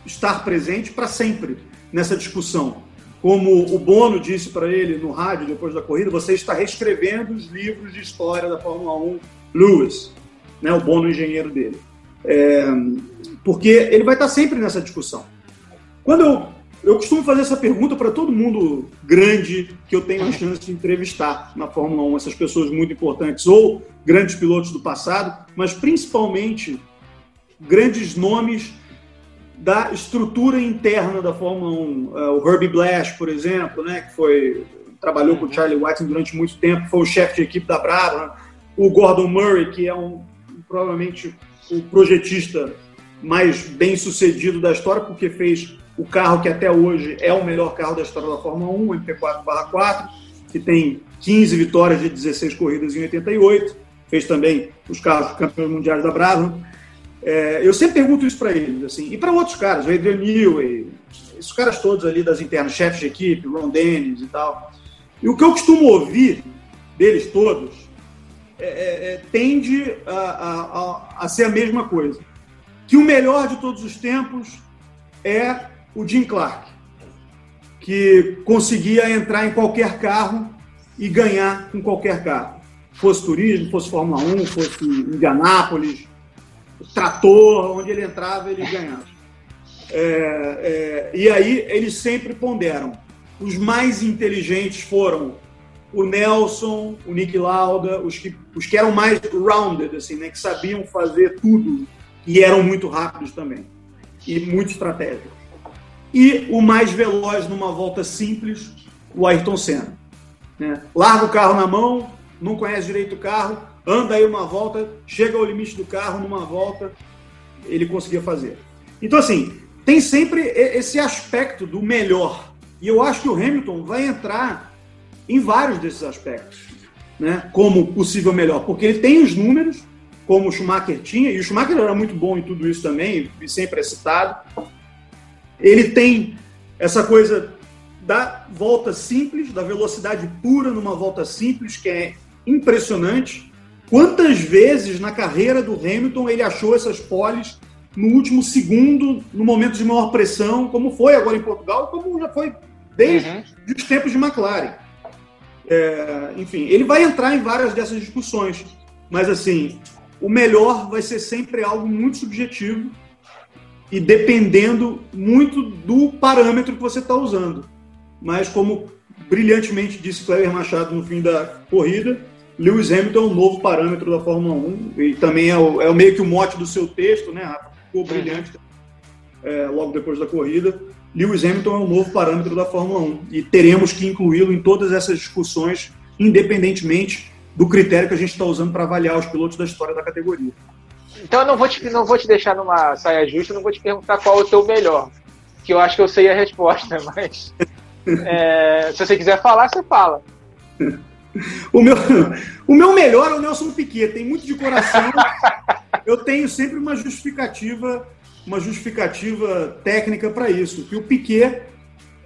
estar presente para sempre nessa discussão. Como o Bono disse para ele no rádio depois da corrida, você está reescrevendo os livros de história da Fórmula 1 Lewis, né, o Bono engenheiro dele. É, porque ele vai estar sempre nessa discussão. Quando eu eu costumo fazer essa pergunta para todo mundo grande que eu tenho a chance de entrevistar na Fórmula 1, essas pessoas muito importantes, ou grandes pilotos do passado, mas principalmente grandes nomes da estrutura interna da Fórmula 1. É, o Herbie Blash, por exemplo, né, que foi trabalhou com o Charlie White durante muito tempo, foi o chefe de equipe da Brabham. O Gordon Murray, que é um provavelmente o projetista mais bem sucedido da história, porque fez o carro que até hoje é o melhor carro da história da Fórmula 1, o MP4/4, que tem 15 vitórias de 16 corridas em 88, fez também os carros campeões mundiais da Brabham. É, eu sempre pergunto isso para eles, assim, e para outros caras, o Adrian Newey, esses caras todos ali das internas, chefes de equipe, Ron Dennis e tal. E o que eu costumo ouvir deles todos é, é, é tende a, a, a, ser a mesma coisa. Que o melhor de todos os tempos é o Jim Clark, que conseguia entrar em qualquer carro e ganhar com qualquer carro. Fosse turismo, fosse Fórmula 1, fosse Indianápolis, trator, onde ele entrava, ele ganhava. É, é, e aí eles sempre ponderam. Os mais inteligentes foram o Nelson, o Nick Lauda, os que, os que eram mais rounded, assim, né, que sabiam fazer tudo e eram muito rápidos também e muito estratégicos e o mais veloz numa volta simples, o Ayrton Senna. Né? Larga o carro na mão, não conhece direito o carro, anda aí uma volta, chega ao limite do carro numa volta, ele conseguia fazer. Então, assim, tem sempre esse aspecto do melhor. E eu acho que o Hamilton vai entrar em vários desses aspectos, né? como possível melhor, porque ele tem os números, como o Schumacher tinha, e o Schumacher era muito bom em tudo isso também, e sempre é citado. Ele tem essa coisa da volta simples, da velocidade pura numa volta simples, que é impressionante. Quantas vezes na carreira do Hamilton ele achou essas poles no último segundo, no momento de maior pressão, como foi agora em Portugal, como já foi desde uhum. os tempos de McLaren. É, enfim, ele vai entrar em várias dessas discussões, mas assim, o melhor vai ser sempre algo muito subjetivo e dependendo muito do parâmetro que você está usando. Mas, como brilhantemente disse Cleber Machado no fim da corrida, Lewis Hamilton é um novo parâmetro da Fórmula 1 e também é o, é meio que o mote do seu texto, né, Ficou brilhante é, logo depois da corrida. Lewis Hamilton é um novo parâmetro da Fórmula 1 e teremos que incluí-lo em todas essas discussões, independentemente do critério que a gente está usando para avaliar os pilotos da história da categoria. Então eu não vou te, não vou te deixar numa saia justa, não vou te perguntar qual é o teu melhor. Que eu acho que eu sei a resposta, mas. É, se você quiser falar, você fala. O meu, o meu melhor é o Nelson Piquet, tem muito de coração. eu tenho sempre uma justificativa, uma justificativa técnica para isso. Que o Piquet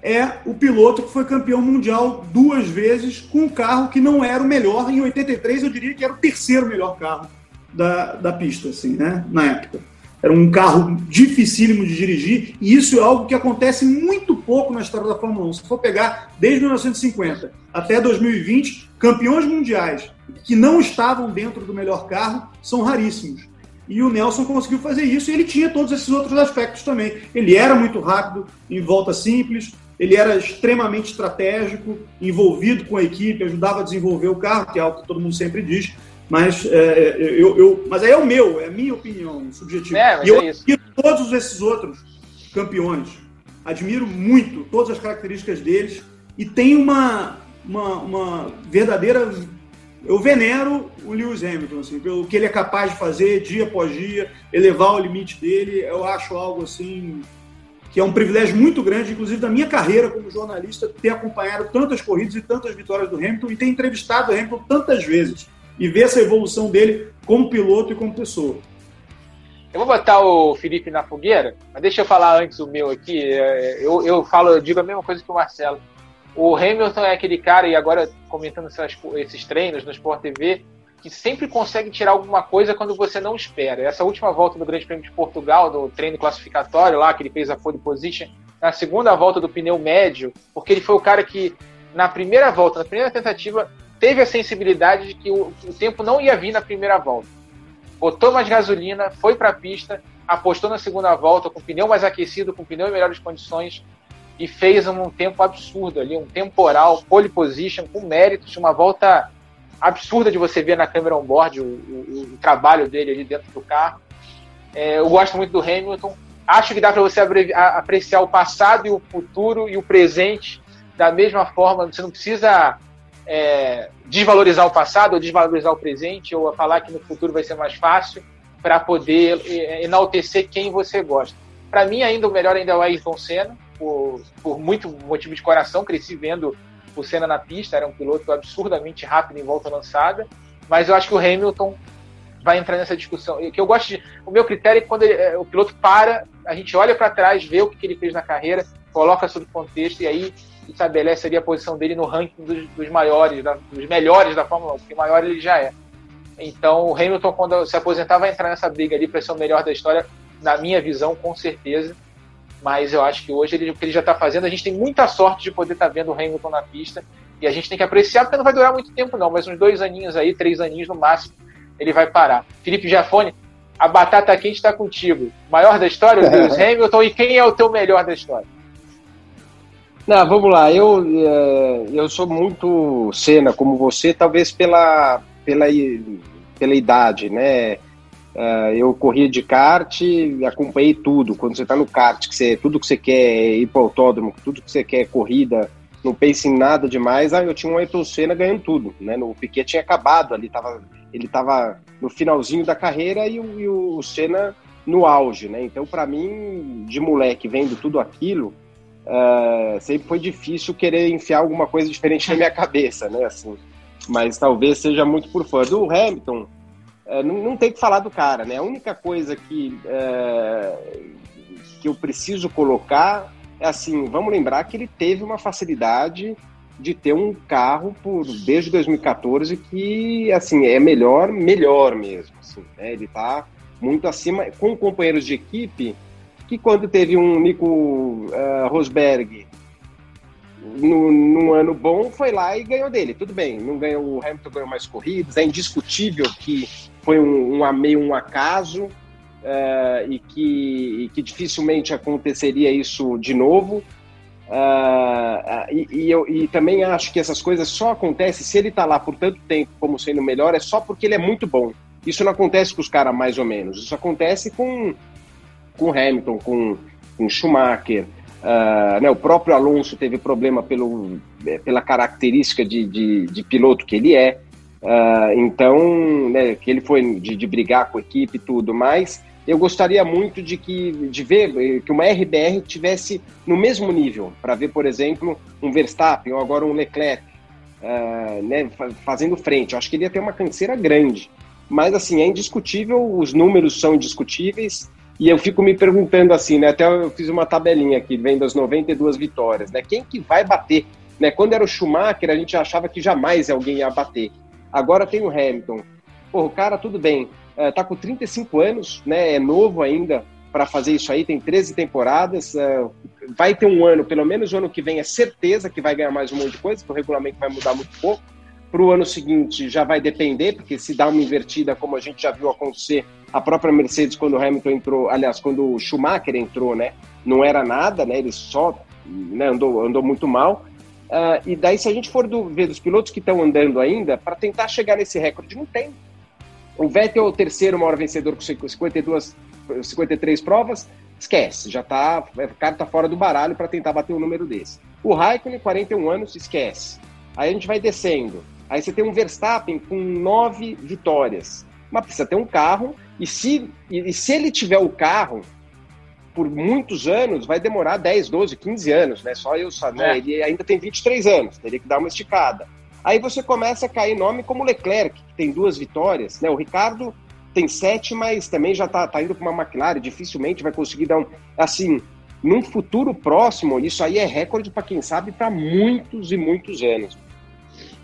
é o piloto que foi campeão mundial duas vezes com um carro que não era o melhor. Em 83, eu diria que era o terceiro melhor carro da, da pista, assim, né? Na época. Era um carro dificílimo de dirigir, e isso é algo que acontece muito pouco na história da Fórmula 1. Se for pegar desde 1950 até 2020, campeões mundiais que não estavam dentro do melhor carro são raríssimos. E o Nelson conseguiu fazer isso e ele tinha todos esses outros aspectos também. Ele era muito rápido em volta simples, ele era extremamente estratégico, envolvido com a equipe, ajudava a desenvolver o carro, que é algo que todo mundo sempre diz. Mas, é, eu, eu, mas aí é o meu, é a minha opinião subjetiva. É, e eu é admiro todos esses outros campeões. Admiro muito todas as características deles e tenho uma, uma, uma verdadeira. Eu venero o Lewis Hamilton, assim, pelo que ele é capaz de fazer dia após dia, elevar o limite dele. Eu acho algo assim que é um privilégio muito grande, inclusive da minha carreira como jornalista, ter acompanhado tantas corridas e tantas vitórias do Hamilton e ter entrevistado o Hamilton tantas vezes e ver essa evolução dele como piloto e como pessoa. Eu vou botar o Felipe na fogueira, mas deixa eu falar antes o meu aqui. É, eu, eu falo, eu digo a mesma coisa que o Marcelo. O Hamilton é aquele cara, e agora comentando essas, esses treinos no Sport TV, que sempre consegue tirar alguma coisa quando você não espera. Essa última volta do Grande Prêmio de Portugal, do treino classificatório lá, que ele fez a pole position, na segunda volta do pneu médio, porque ele foi o cara que, na primeira volta, na primeira tentativa, teve a sensibilidade de que o, o tempo não ia vir na primeira volta. Botou mais gasolina, foi para a pista, apostou na segunda volta com pneu mais aquecido, com pneu em melhores condições e fez um tempo absurdo ali, um temporal, pole position, com méritos, uma volta absurda de você ver na câmera on-board o, o, o, trabalho dele ali dentro do carro. É, eu gosto muito do Hamilton. Acho que dá para você apreciar o passado e o futuro e o presente da mesma forma. Você não precisa é, desvalorizar o passado ou desvalorizar o presente ou falar que no futuro vai ser mais fácil para poder é, enaltecer quem você gosta. Para mim, ainda o melhor ainda é o Ayrton Senna, por, por muito motivo de coração. Cresci vendo o Senna na pista, era um piloto absurdamente rápido em volta lançada, mas eu acho que o Hamilton vai entrar nessa discussão. que eu gosto de, o meu critério é que quando ele, é, o piloto para, a gente olha para trás, vê o que, ele fez na carreira, coloca sob contexto e aí estabelece ali a posição dele no ranking dos, dos maiores, da, dos melhores da Fórmula 1, porque maior ele já é. Então o Hamilton, quando se aposentar, vai entrar nessa briga ali para ser o melhor da história, na minha visão, com certeza mas eu acho que hoje ele, o que ele já está fazendo, a gente tem muita sorte de poder estar tá vendo o Hamilton na pista e a gente tem que apreciar, porque não vai durar muito tempo não, mas uns dois aninhos aí, três aninhos no máximo, ele vai parar. Felipe Jafone, a batata quente está contigo. Maior da história, o Lewis Hamilton, e quem é o teu melhor da história? Não, vamos lá, eu, é, eu sou muito cena como você, talvez pela, pela, pela idade, né? Uh, eu corria de kart, acompanhei tudo. Quando você está no kart, que você, tudo que você quer ir para o autódromo, tudo que você quer corrida, não pense em nada demais. Aí eu tinha um Ayrton Senna ganhando tudo, né? No Piquet tinha acabado ali, tava, ele estava no finalzinho da carreira e o, e o Senna no auge, né? Então, para mim, de moleque, vendo tudo aquilo, uh, sempre foi difícil querer enfiar alguma coisa diferente na minha cabeça, né? Assim, mas talvez seja muito por fã. Do Hamilton, é, não, não, tem que falar do cara, né? A única coisa que, é, que eu preciso colocar é assim, vamos lembrar que ele teve uma facilidade de ter um carro por desde 2014 que assim é melhor, melhor mesmo. Assim, né? Ele está muito acima com companheiros de equipe que quando teve um Nico uh, Rosberg no, num ano bom, foi lá e ganhou dele. Tudo bem, não ganhou, o Hamilton ganhou mais corridas, é indiscutível que foi um, um meio um acaso uh, e, que, e que dificilmente aconteceria isso de novo. Uh, e, e, eu e também acho que essas coisas só acontecem se ele está lá por tanto tempo como sendo melhor, é só porque ele é muito bom. Isso não acontece com os caras mais ou menos. Isso acontece com, com Hamilton, com, com Schumacher. Uh, né, o próprio Alonso teve problema pelo, pela característica de, de, de piloto que ele é. Uh, então, né, que ele foi de, de, brigar com a equipe e tudo, mas eu gostaria muito de que de ver eh, que uma RBR tivesse no mesmo nível, para ver, por exemplo, um Verstappen ou agora um Leclerc uh, né, fazendo frente. Eu acho que ele ia ter uma canseira grande. Mas assim, é indiscutível, os números são indiscutíveis, e eu fico me perguntando assim, né? Até eu fiz uma tabelinha aqui, vendo as 92 vitórias, né? Quem que vai bater? Né? Quando era o Schumacher, a gente achava que jamais alguém ia bater. Agora tem o Hamilton. Pô, o cara, tudo bem, é, tá com 35 anos, né? É novo ainda para fazer isso aí, tem 13 temporadas. É, vai ter um ano, pelo menos o ano que vem, é certeza que vai ganhar mais um monte de coisa, porque o regulamento vai mudar muito pouco. Para o ano seguinte já vai depender, porque se dá uma invertida, como a gente já viu acontecer, a própria Mercedes, quando o Hamilton entrou, aliás, quando o Schumacher entrou, né? Não era nada, né? Ele só né, andou, andou muito mal. Uh, e daí, se a gente for do, ver dos pilotos que estão andando ainda, para tentar chegar nesse recorde, não tem. O Vettel é o terceiro maior vencedor com 52, 53 provas, esquece, já tá, o cara tá fora do baralho para tentar bater um número desse. O Raikkonen, 41 anos, esquece. Aí a gente vai descendo. Aí você tem um Verstappen com nove vitórias. Mas precisa ter um carro, e se, e, e se ele tiver o carro, por muitos anos vai demorar 10, 12, 15 anos, né? Só eu sabe, né? É. Ele ainda tem 23 anos, teria que dar uma esticada. Aí você começa a cair nome como Leclerc, que tem duas vitórias, né? O Ricardo tem sete, mas também já tá, tá indo para uma McLaren, dificilmente vai conseguir dar um. Assim, num futuro próximo, isso aí é recorde para quem sabe para muitos e muitos anos.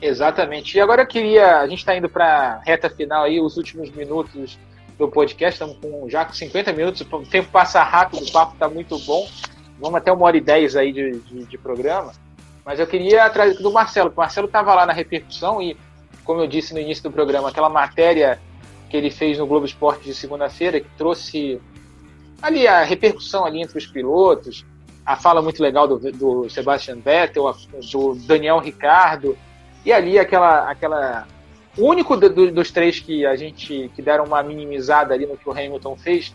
Exatamente. E agora eu queria. A gente está indo para a reta final aí, os últimos minutos do podcast. Estamos com, já com 50 minutos. O tempo passa rápido, o papo está muito bom. Vamos até uma hora e dez aí de, de, de programa. Mas eu queria atrás do Marcelo. O Marcelo estava lá na repercussão e, como eu disse no início do programa, aquela matéria que ele fez no Globo Esporte de segunda-feira, que trouxe ali a repercussão ali entre os pilotos, a fala muito legal do, do Sebastian Vettel, do Daniel Ricardo, e ali aquela. aquela o único do, dos três que a gente que deram uma minimizada ali no que o Hamilton fez,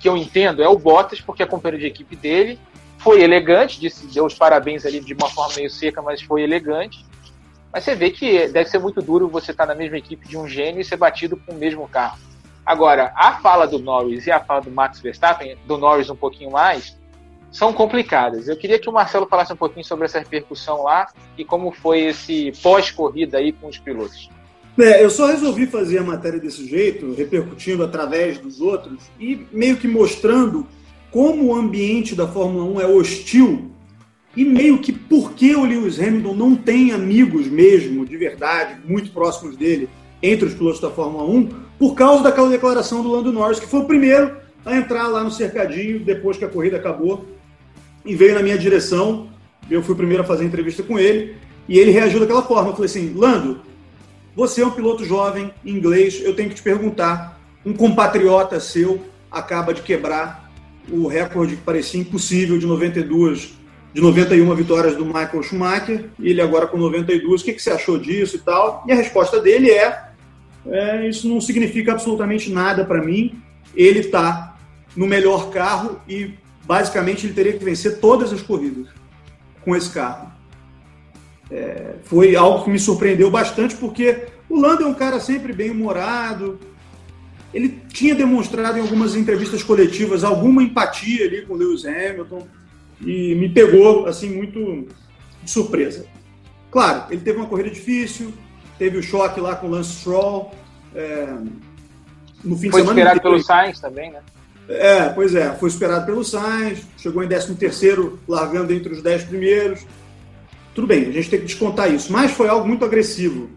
que eu entendo, é o Bottas, porque é companheiro de equipe dele. Foi elegante, disse, deu os parabéns ali de uma forma meio seca, mas foi elegante. Mas você vê que deve ser muito duro você estar na mesma equipe de um gênio e ser batido com o mesmo carro. Agora, a fala do Norris e a fala do Max Verstappen, do Norris um pouquinho mais, são complicadas. Eu queria que o Marcelo falasse um pouquinho sobre essa repercussão lá e como foi esse pós-corrida aí com os pilotos. É, eu só resolvi fazer a matéria desse jeito, repercutindo através dos outros e meio que mostrando como o ambiente da Fórmula 1 é hostil e meio que por que o Lewis Hamilton não tem amigos mesmo, de verdade, muito próximos dele, entre os pilotos da Fórmula 1, por causa daquela declaração do Lando Norris, que foi o primeiro a entrar lá no cercadinho depois que a corrida acabou e veio na minha direção. Eu fui o primeiro a fazer a entrevista com ele e ele reagiu daquela forma. Eu falei assim: Lando, você é um piloto jovem, inglês, eu tenho que te perguntar. Um compatriota seu acaba de quebrar o recorde que parecia impossível de 92, de 91 vitórias do Michael Schumacher, e ele agora com 92. O que, que você achou disso e tal? E a resposta dele é: é isso não significa absolutamente nada para mim. Ele está no melhor carro e basicamente ele teria que vencer todas as corridas com esse carro. É, foi algo que me surpreendeu bastante, porque o Lando é um cara sempre bem humorado. Ele tinha demonstrado em algumas entrevistas coletivas alguma empatia ali com o Lewis Hamilton e me pegou assim muito de surpresa. Claro, ele teve uma corrida difícil, teve o choque lá com o Lance Stroll. É, no fim Foi de semana. Foi esperado pelo Sainz também, né? É, pois é, foi esperado pelo Sainz, chegou em 13º, largando entre os 10 primeiros. Tudo bem, a gente tem que descontar isso, mas foi algo muito agressivo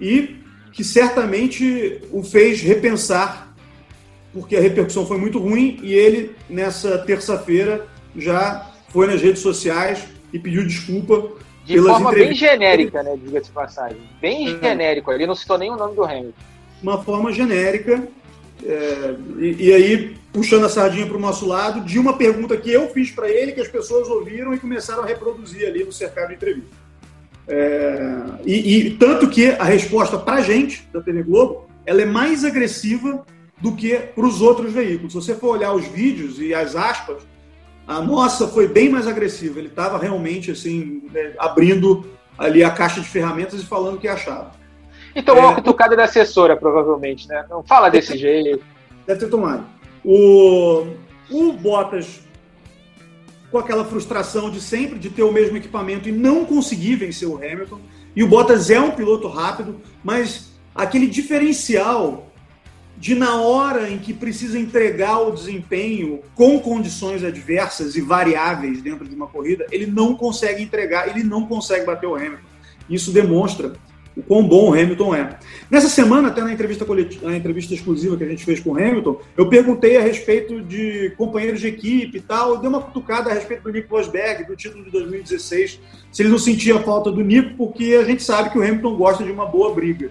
e que certamente o fez repensar, porque a repercussão foi muito ruim e ele, nessa terça-feira, já foi nas redes sociais e pediu desculpa. De forma bem genérica, né, diga-se passagem. Bem é. genérico, ele não citou nem o nome do Hamilton. Uma forma genérica, é, e, e, aí, puxando a sardinha para o nosso lado, de uma pergunta que eu fiz para ele, que as pessoas ouviram e começaram a reproduzir ali no cercado de entrevista. É, e, e, tanto que a resposta para a gente, da TV Globo, ela é mais agressiva do que para os outros veículos. Se você for olhar os vídeos e as aspas, a nossa foi bem mais agressiva. Ele estava realmente assim, né, abrindo ali a caixa de ferramentas e falando o que achava. E tomou é, uma cutucada da assessora, provavelmente, né? Não fala desse jeito. Deve ter tomado. O, o Bottas, com aquela frustração de sempre de ter o mesmo equipamento e não conseguir vencer o Hamilton. E o Bottas é um piloto rápido, mas aquele diferencial de na hora em que precisa entregar o desempenho com condições adversas e variáveis dentro de uma corrida, ele não consegue entregar, ele não consegue bater o Hamilton. Isso demonstra o quão bom o Hamilton é. Nessa semana, até na entrevista, coletiva, na entrevista exclusiva que a gente fez com o Hamilton, eu perguntei a respeito de companheiros de equipe e tal, dei uma cutucada a respeito do Nico Rosberg, do título de 2016, se ele não sentia falta do Nico, porque a gente sabe que o Hamilton gosta de uma boa briga.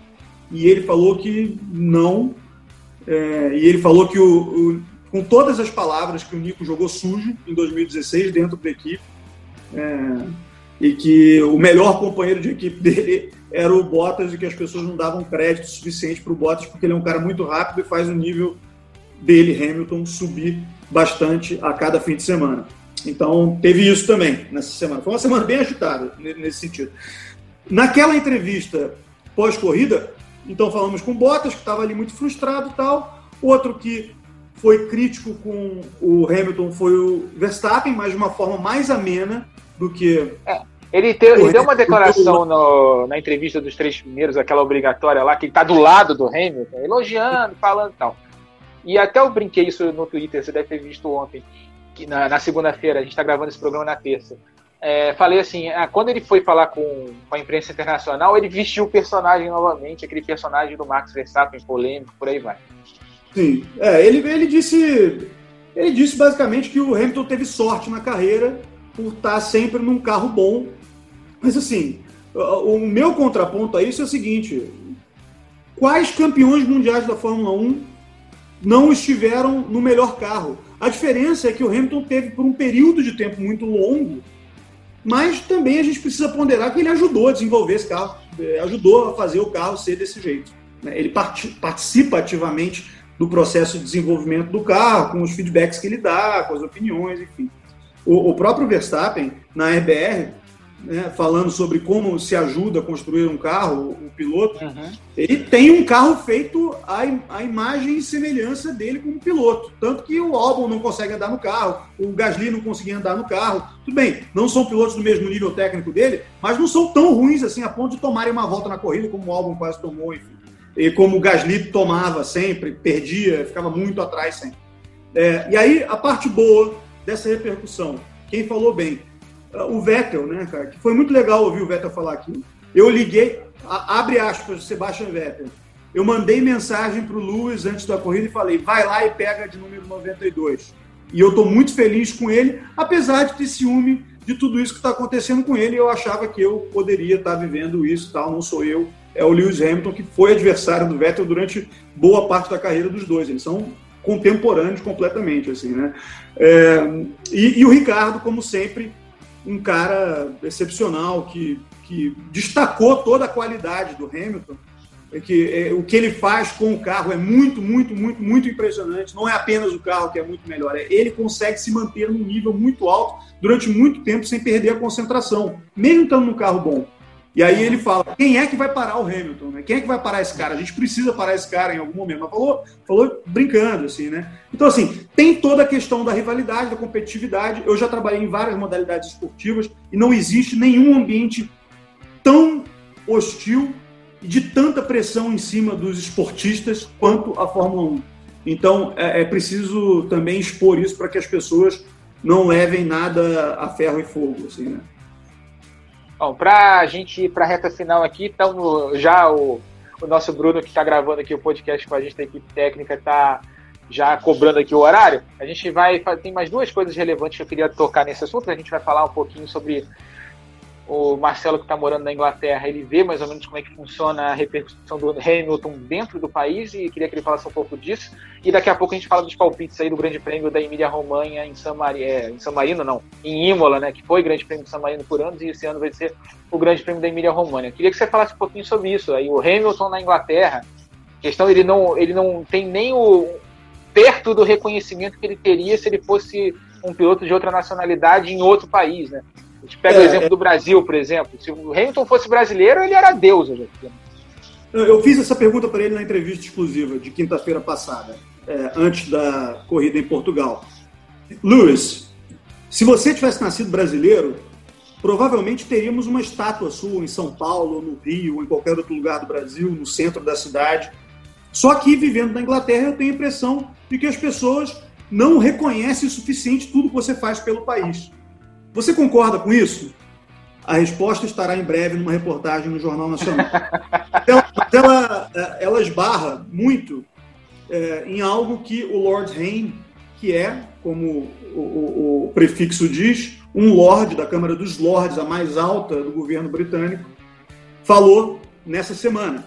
E ele falou que não, é, e ele falou que o, o, com todas as palavras que o Nico jogou sujo em 2016 dentro da equipe, é, e que o melhor companheiro de equipe dele era o Bottas e que as pessoas não davam crédito suficiente para o Bottas porque ele é um cara muito rápido e faz o nível dele, Hamilton, subir bastante a cada fim de semana. Então teve isso também nessa semana. Foi uma semana bem agitada nesse sentido. Naquela entrevista pós-corrida, então falamos com o Bottas, que estava ali muito frustrado e tal. Outro que foi crítico com o Hamilton foi o Verstappen, mas de uma forma mais amena do que. É, ele, te, ele deu uma declaração no, na entrevista dos três primeiros, aquela obrigatória lá, que ele está do lado do Hamilton, elogiando, falando e tal. E até eu brinquei isso no Twitter, você deve ter visto ontem, que na, na segunda-feira, a gente está gravando esse programa na terça. É, falei assim, ah, quando ele foi falar com, com, a imprensa internacional, ele vestiu o personagem novamente, aquele personagem do Max Verstappen, polêmico, por aí vai. Sim, é, ele, ele disse ele disse basicamente que o Hamilton teve sorte na carreira por estar sempre num carro bom. Mas assim, o meu contraponto a isso é o seguinte: quais campeões mundiais da Fórmula 1 não estiveram no melhor carro? A diferença é que o Hamilton teve por um período de tempo muito longo, mas também a gente precisa ponderar que ele ajudou a desenvolver esse carro, é, ajudou a fazer o carro ser desse jeito. Né? Ele participa ativamente do processo de desenvolvimento do carro, com os feedbacks que ele dá, com as opiniões, enfim. O próprio Verstappen, na RBR, né, falando sobre como se ajuda a construir um carro, o, piloto, uhum. ele tem um carro feito à, à imagem e semelhança dele como piloto. Tanto que o Albon não consegue andar no carro, o Gasly não conseguia andar no carro. Tudo bem, não são pilotos do mesmo nível técnico dele, mas não são tão ruins assim a ponto de tomarem uma volta na corrida, como o Albon quase tomou, enfim e como o Gasly tomava sempre, perdia, ficava muito atrás sempre. É, e aí, a parte boa dessa repercussão, quem falou bem? O Vettel, né, cara? Que foi muito legal ouvir o Vettel falar aqui. Eu liguei, abre aspas, Sebastian Vettel. Eu mandei mensagem para o Lewis antes da corrida e falei: vai lá e pega de número 92. E eu estou muito feliz com ele, apesar de ter ciúme de tudo isso que está acontecendo com ele. Eu achava que eu poderia estar tá vivendo isso, tal. Não sou eu é o Lewis Hamilton, que foi adversário do Vettel durante boa parte da carreira dos dois. Eles são contemporâneos completamente, assim, né? É, e, e, o Ricardo, como sempre, um cara excepcional que, que destacou toda a qualidade do Hamilton. É que é, o que ele faz com o carro é muito, muito, muito, muito impressionante. Não é apenas o carro que é muito melhor, é ele consegue se manter num nível muito alto durante muito tempo sem perder a concentração, mesmo estando num carro bom. E aí ele fala: quem é que vai parar o Hamilton? Né? Quem é que vai parar esse cara? A gente precisa parar esse cara em algum momento. Mas falou, falou brincando, assim, né? Então, assim, tem toda a questão da rivalidade, da competitividade. Eu já trabalhei em várias modalidades esportivas e não existe nenhum ambiente tão hostil e de tanta pressão em cima dos esportistas quanto a Fórmula 1. Então, é, é preciso também expor isso para que as pessoas não levem nada a ferro e fogo, assim, né? Bom, para a gente ir para a reta final aqui, então já o, o nosso Bruno que está gravando aqui o podcast com a gente da equipe técnica está já cobrando aqui o horário. A gente vai tem mais duas coisas relevantes que eu queria tocar nesse assunto. A gente vai falar um pouquinho sobre o Marcelo que está morando na Inglaterra, ele vê mais ou menos como é que funciona a repercussão do Hamilton dentro do país e queria que ele falasse um pouco disso. E daqui a pouco a gente fala dos palpites aí do Grande Prêmio da Emília-Romanha em San Marino, é, em San Marino não, em Imola, né, que foi Grande Prêmio de San Marino por anos e esse ano vai ser o Grande Prêmio da Emília-Romanha. Queria que você falasse um pouquinho sobre isso. Aí o Hamilton na Inglaterra, questão ele não ele não tem nem o perto do reconhecimento que ele teria se ele fosse um piloto de outra nacionalidade em outro país, né? A gente pega é, o exemplo é... do Brasil, por exemplo. Se o Hamilton fosse brasileiro, ele era Deus hoje. Eu fiz essa pergunta para ele na entrevista exclusiva de quinta-feira passada, é, antes da corrida em Portugal. Lewis, se você tivesse nascido brasileiro, provavelmente teríamos uma estátua sua em São Paulo, no Rio, ou em qualquer outro lugar do Brasil, no centro da cidade. Só que vivendo na Inglaterra, eu tenho a impressão de que as pessoas não reconhecem o suficiente tudo que você faz pelo país. Você concorda com isso? A resposta estará em breve numa reportagem no Jornal Nacional. ela, ela, ela esbarra muito é, em algo que o Lord Hayne, que é, como o, o, o, prefixo diz, um lord da Câmara dos Lords, a mais alta do governo britânico, falou nessa semana,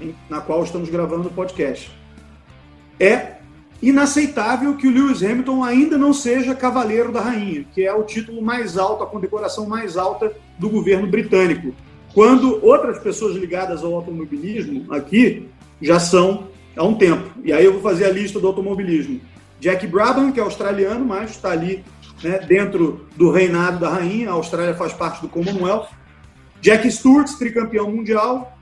em, na qual estamos gravando o podcast. É inaceitável que o Lewis Hamilton ainda não seja cavaleiro da rainha, que é o título mais alto, a condecoração mais alta do governo britânico. Quando outras pessoas ligadas ao automobilismo aqui já são há um tempo. E aí eu vou fazer a lista do automobilismo. Jack Brabham, que é australiano, mas está ali né, dentro do reinado da rainha. A Austrália faz parte do Commonwealth. Jack Stewart, tricampeão mundial.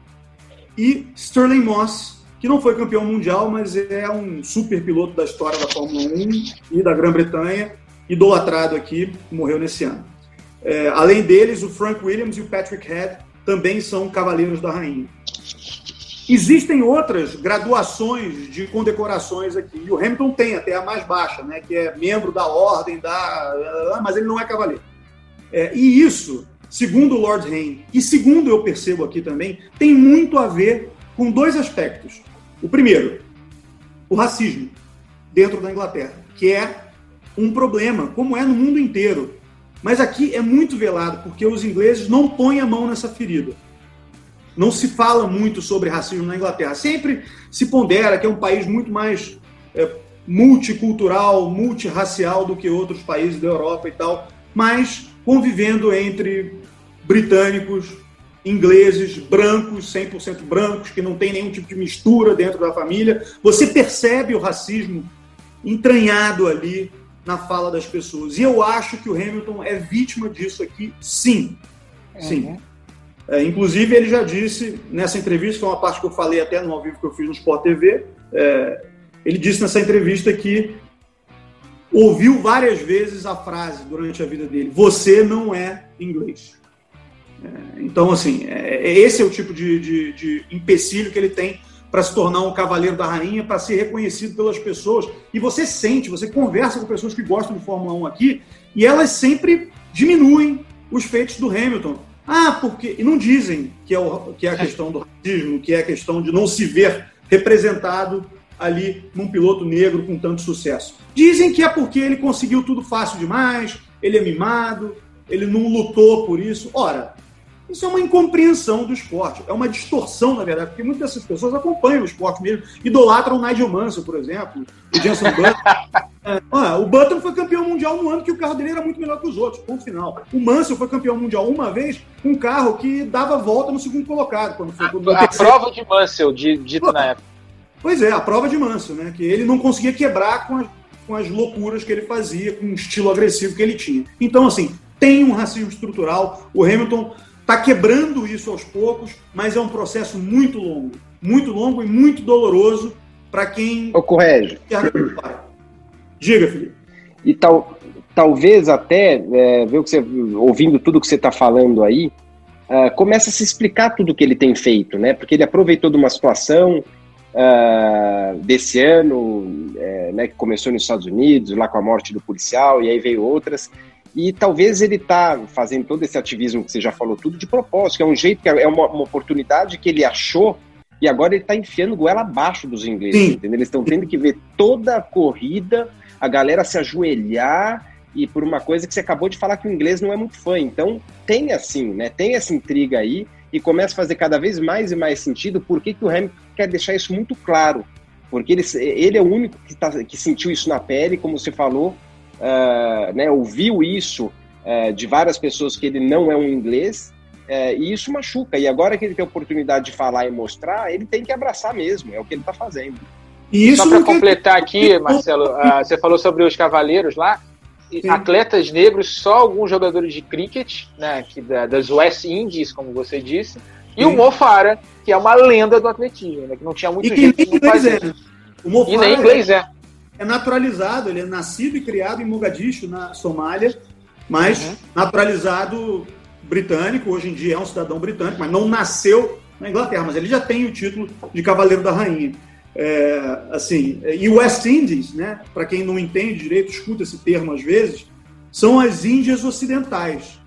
E Sterling Moss, que não foi campeão mundial, mas é um super piloto da história da Fórmula 1 e da Grã-Bretanha, idolatrado aqui, morreu nesse ano. É, além deles, o Frank Williams e o Patrick Head também são cavaleiros da rainha. Existem outras graduações de condecorações aqui. E o Hamilton tem até a mais baixa, né, que é membro da ordem, da... mas ele não é cavaleiro. É, e isso, segundo o Lord Hayne, e segundo eu percebo aqui também, tem muito a ver com dois aspectos. O primeiro, o racismo dentro da Inglaterra, que é um problema, como é no mundo inteiro. Mas aqui é muito velado, porque os ingleses não põem a mão nessa ferida. Não se fala muito sobre racismo na Inglaterra. Sempre se pondera que é um país muito mais é, multicultural, multirracial do que outros países da Europa e tal, mas convivendo entre britânicos, ingleses, brancos, 100% brancos, que não tem nenhum tipo de mistura dentro da família. Você percebe o racismo entranhado ali na fala das pessoas. E eu acho que o Hamilton é vítima disso aqui, sim. Sim. Uhum. É, inclusive, ele já disse nessa entrevista, foi uma parte que eu falei até no ao vivo que eu fiz no Sport TV, é, ele disse nessa entrevista que ouviu várias vezes a frase durante a vida dele: Você não é inglês. É, então, assim, é, é, esse é o tipo de, de, de empecilho que ele tem para se tornar um cavaleiro da rainha, para ser reconhecido pelas pessoas. E você sente, você conversa com pessoas que gostam de Fórmula 1 aqui, e elas sempre diminuem os feitos do Hamilton. Ah, porque. E não dizem que é, o, que é a questão do racismo, que é a questão de não se ver representado ali num piloto negro com tanto sucesso. Dizem que é porque ele conseguiu tudo fácil demais, ele é mimado, ele não lutou por isso. Ora, isso é uma incompreensão do esporte, é uma distorção, na verdade, porque muitas dessas pessoas acompanham o esporte mesmo, idolatram o Nigel Mansell, por exemplo, o Jenson Button. ah, o Button foi campeão mundial no ano que o carro dele era muito melhor que os outros, ponto final. O Mansell foi campeão mundial uma vez com um carro que dava volta no segundo colocado. Quando foi a, a prova de Mansell, dito na época. Pois é, a prova de Mansell, né? Que ele não conseguia quebrar com as, com as loucuras que ele fazia, com o estilo agressivo que ele tinha. Então, assim, tem um racismo estrutural. O Hamilton está quebrando isso aos poucos, mas é um processo muito longo, muito longo e muito doloroso para quem. Ô, Corrégio. Diga, Felipe. E tal, talvez até, é, ver o que você, ouvindo tudo que você está falando aí, uh, começa a se explicar tudo que ele tem feito, né? Porque ele aproveitou de uma situação uh, desse ano, é, né, que começou nos Estados Unidos, lá com a morte do policial, e aí veio outras. E talvez ele está fazendo todo esse ativismo que você já falou tudo de propósito, que é um jeito, que é uma, uma oportunidade que ele achou e agora ele está enfiando goela abaixo dos ingleses, entendeu? Eles estão tendo que ver toda a corrida, a galera se ajoelhar e por uma coisa que você acabou de falar que o inglês não é muito fã. Então tem assim, né? Tem essa intriga aí e começa a fazer cada vez mais e mais sentido por que, que o Hamilton quer deixar isso muito claro. Porque ele, ele é o único que, tá, que sentiu isso na pele, como você falou, uh, né, ouviu isso uh, de várias pessoas que ele não é um inglês, uh, e isso machuca. E agora que ele tem a oportunidade de falar e mostrar, ele tem que abraçar mesmo, é o que ele está fazendo. E Só para completar aqui, Marcelo, você falou sobre os cavaleiros lá. Sim. Atletas negros, só alguns jogadores de cricket, né, que da, das West Indies, como você disse, e Sim. o Mofara, que é uma lenda do atletismo, né, que não tinha muito e jeito de fazer. É. O Mofara e nem inglês é é naturalizado, ele é nascido e criado em Mogadishu, na Somália, mas uhum. naturalizado britânico, hoje em dia é um cidadão britânico, mas não nasceu na Inglaterra, mas ele já tem o título de Cavaleiro da Rainha. É, assim, e West Indies, né, para quem não entende direito, escuta esse termo às vezes, são as Índias Ocidentais.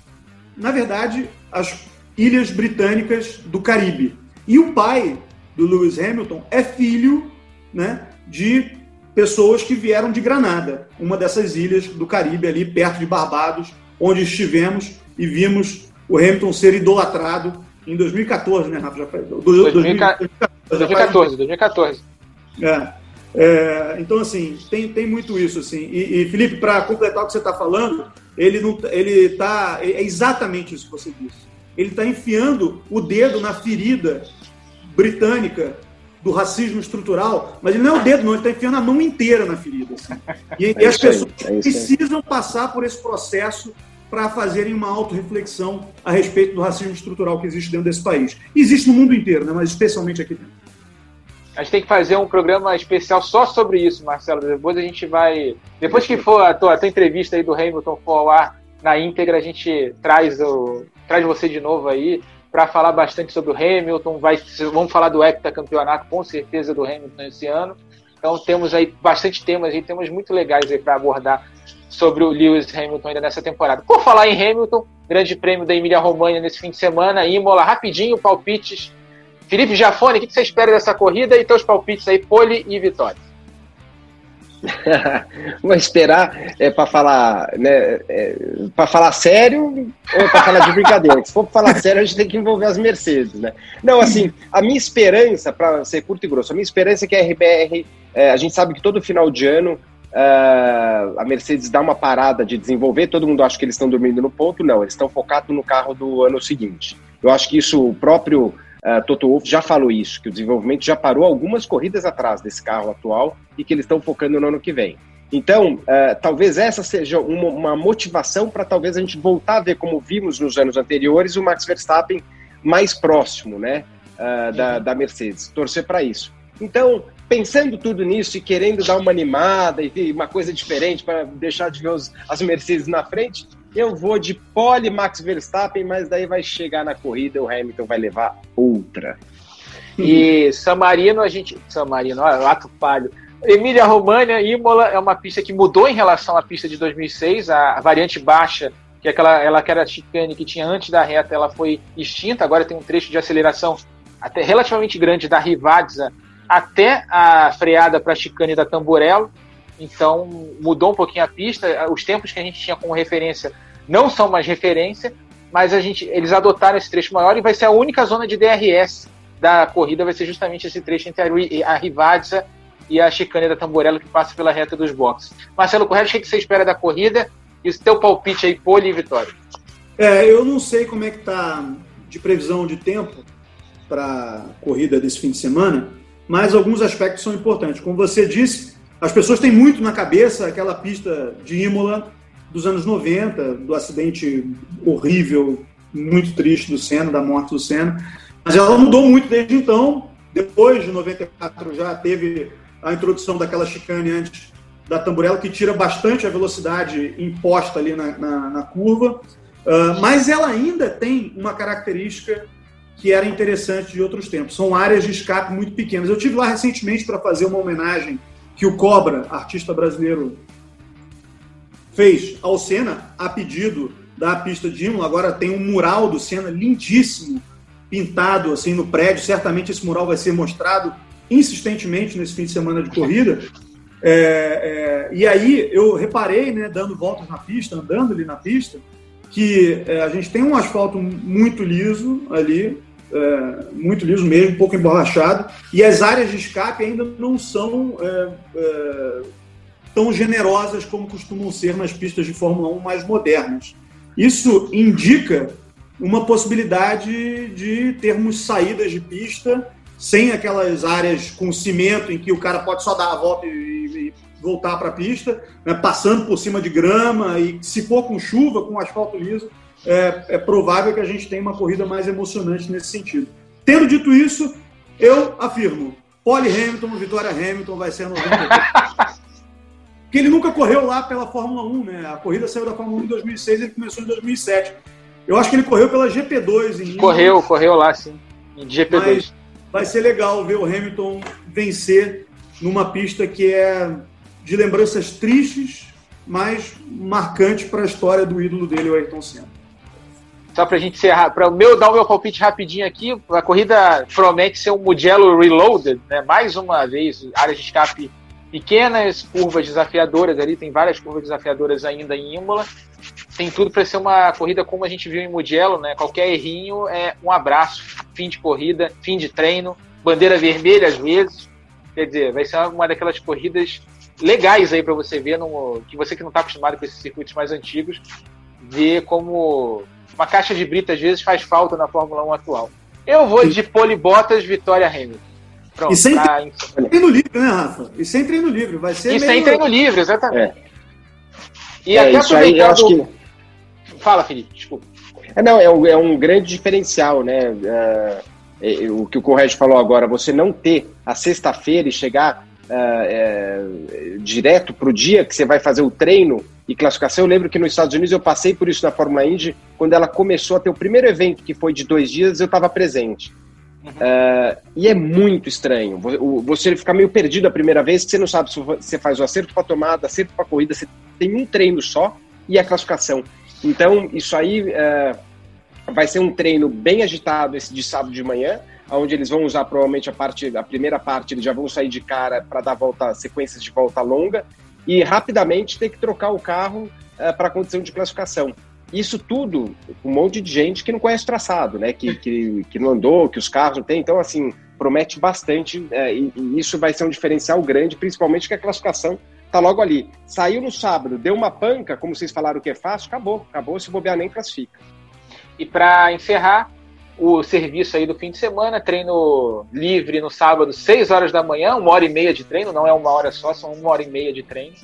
Na verdade, as ilhas britânicas do Caribe. E o pai do Lewis Hamilton é filho né, de pessoas que vieram de Granada, uma dessas ilhas do Caribe, ali perto de Barbados, onde estivemos e vimos o Hamilton ser idolatrado em 2014, né, Rafa? Já foi, 2014, 2014. 2014. É. É, então, assim, tem, tem muito isso. Assim. E, e Felipe, para completar o que você está falando, ele não, ele tá, é exatamente isso que você disse. Ele está enfiando o dedo na ferida britânica do racismo estrutural, mas ele não é o dedo, não, ele está enfiando a mão inteira na ferida. Assim. E, é e as pessoas aí, é precisam passar por esse processo para fazerem uma autorreflexão a respeito do racismo estrutural que existe dentro desse país. Existe no mundo inteiro, né, mas especialmente aqui dentro. A gente tem que fazer um programa especial só sobre isso, Marcelo. Depois a gente vai. Depois que for a tua, a tua entrevista aí do Hamilton for ao ar na íntegra, a gente traz, o, traz você de novo aí para falar bastante sobre o Hamilton. Vai, vamos falar do heptacampeonato, com certeza, do Hamilton esse ano. Então temos aí bastante temas e temas muito legais aí para abordar sobre o Lewis Hamilton ainda nessa temporada. Por falar em Hamilton, grande prêmio da Emília Romagna nesse fim de semana, Imola, rapidinho, palpites Felipe Jafone, o que você espera dessa corrida e teus palpites aí, pole e vitória? Vou esperar é, para falar, né, é, para falar sério ou para falar de brincadeira. Se for para falar sério, a gente tem que envolver as Mercedes, né? Não, assim, a minha esperança, para ser curto e grosso, a minha esperança é que a RBR, é, a gente sabe que todo final de ano Uh, a Mercedes dá uma parada de desenvolver, todo mundo acha que eles estão dormindo no ponto, não, eles estão focados no carro do ano seguinte. Eu acho que isso o próprio Uh, Toto Wolff já falou isso, que o desenvolvimento já parou algumas corridas atrás desse carro atual e que eles estão focando no ano que vem. Então, uh, talvez essa seja uma, uma motivação para talvez a gente voltar a ver como vimos nos anos anteriores o Max Verstappen mais próximo, né, uh, da, da Mercedes. Torcer para isso. Então, pensando tudo nisso e querendo dar uma animada e uma coisa diferente para deixar de ver os, as Mercedes na frente, eu vou de pole Max Verstappen, mas daí vai chegar na corrida o Hamilton vai levar outra. E San Marino, a gente. San Marino, olha, ato falho. Emília Romagna, Imola é uma pista que mudou em relação à pista de 2006, a, variante baixa, que é aquela ela que era a chicane que tinha antes da reta, ela foi extinta, agora tem um trecho de aceleração até relativamente grande da Rivadza até a freada para a chicane da Tamburello. Então mudou um pouquinho a pista. Os tempos que a gente tinha como referência não são mais referência, mas a gente, eles adotaram esse trecho maior e vai ser a única zona de DRS da corrida, vai ser justamente esse trecho entre a Rivadza e a chicane da Tamburello que passa pela reta dos boxes. Marcelo Correia, o que você espera da corrida e o teu palpite aí, pole e vitória? É, eu não sei como é que tá de previsão de tempo para a corrida desse fim de semana, mas alguns aspectos são importantes. Como você disse, as pessoas têm muito na cabeça aquela pista de Imola dos anos 90, do acidente horrível, muito triste do Senna, da morte do Senna. Mas ela mudou muito desde então. Depois de 94 já teve a introdução daquela chicane antes da tamburela, que tira bastante a velocidade imposta ali na, na, na curva. Uh, mas ela ainda tem uma característica que era interessante de outros tempos. São áreas de escape muito pequenas. Eu tive lá recentemente para fazer uma homenagem que o Cobra, artista brasileiro, fez ao Senna a pedido da pista de Imola. Agora tem um mural do Senna lindíssimo, pintado assim no prédio. Certamente esse mural vai ser mostrado insistentemente nesse fim de semana de corrida. É, é, e aí eu reparei, né, dando voltas na pista, andando ali na pista, que é, a gente tem um asfalto muito liso ali, é, muito liso mesmo, um pouco emborrachado, e as áreas de escape ainda não são é, é, tão generosas como costumam ser nas pistas de Fórmula 1 mais modernas. Isso indica uma possibilidade de termos saídas de pista sem aquelas áreas com cimento em que o cara pode só dar a volta e, e voltar para a pista, né, passando por cima de grama, e se for com chuva, com asfalto liso, é, é provável que a gente tenha uma corrida mais emocionante nesse sentido. Tendo dito isso, eu afirmo, Pole Hamilton, Vitória Hamilton vai ser a 93. Porque ele nunca correu lá pela Fórmula 1, né? A corrida saiu da Fórmula 1 em 2006 ele começou em 2007. Eu acho que ele correu pela GP2 em Correu, correu lá, sim. Em GP2. Mas vai ser legal ver o Hamilton vencer numa pista que é de lembranças tristes, mas marcante para a história do ídolo dele, o Ayrton Senna. Só para a gente encerrar, para o meu dar o meu palpite rapidinho aqui, a corrida promete ser um Mugello Reloaded, né? mais uma vez, áreas de escape pequenas, curvas desafiadoras ali, tem várias curvas desafiadoras ainda em Imola. Tem tudo para ser uma corrida como a gente viu em Mugello, né? Qualquer errinho é um abraço, fim de corrida, fim de treino, bandeira vermelha às vezes. Quer dizer, vai ser uma daquelas corridas legais aí para você ver, no, que você que não está acostumado com esses circuitos mais antigos, ver como uma caixa de brita às vezes faz falta na Fórmula 1 atual. Eu vou de polibotas Vitória Hamilton. Pronto, e sem pra... treino livre, né, Rafa? E sem treino livre, vai ser. E meio... sem treino livre, exatamente. É. E é, até aproveitando. Que... Fala, Felipe, desculpa. É, não, é um, é um grande diferencial, né? Uh, é, o que o Correge falou agora, você não ter a sexta-feira e chegar é, direto para o dia que você vai fazer o treino e classificação. Eu lembro que nos Estados Unidos eu passei por isso na Fórmula Indy, quando ela começou a ter o primeiro evento, que foi de dois dias, eu estava presente. Uhum. Uh, e é muito estranho. Você fica meio perdido a primeira vez, que você não sabe se você faz o acerto para tomada, acerto para corrida, você tem um treino só e a classificação. Então, isso aí uh, vai ser um treino bem agitado esse de sábado de manhã, onde eles vão usar provavelmente a parte, a primeira parte, eles já vão sair de cara para dar volta, sequências de volta longa e rapidamente ter que trocar o carro uh, para a condição de classificação. Isso tudo, um monte de gente que não conhece o traçado, né? Que, que, que não andou, que os carros não têm. Então, assim, promete bastante é, e, e, isso vai ser um diferencial grande, principalmente que a classificação tá logo ali. Saiu no sábado, deu uma panca, como vocês falaram que é fácil, acabou. Acabou, se bobear nem classifica. E para encerrar, o serviço aí do fim de semana, treino livre no sábado, 6 horas da manhã, uma hora e meia de treino, não é uma hora só, são uma hora e meia de treino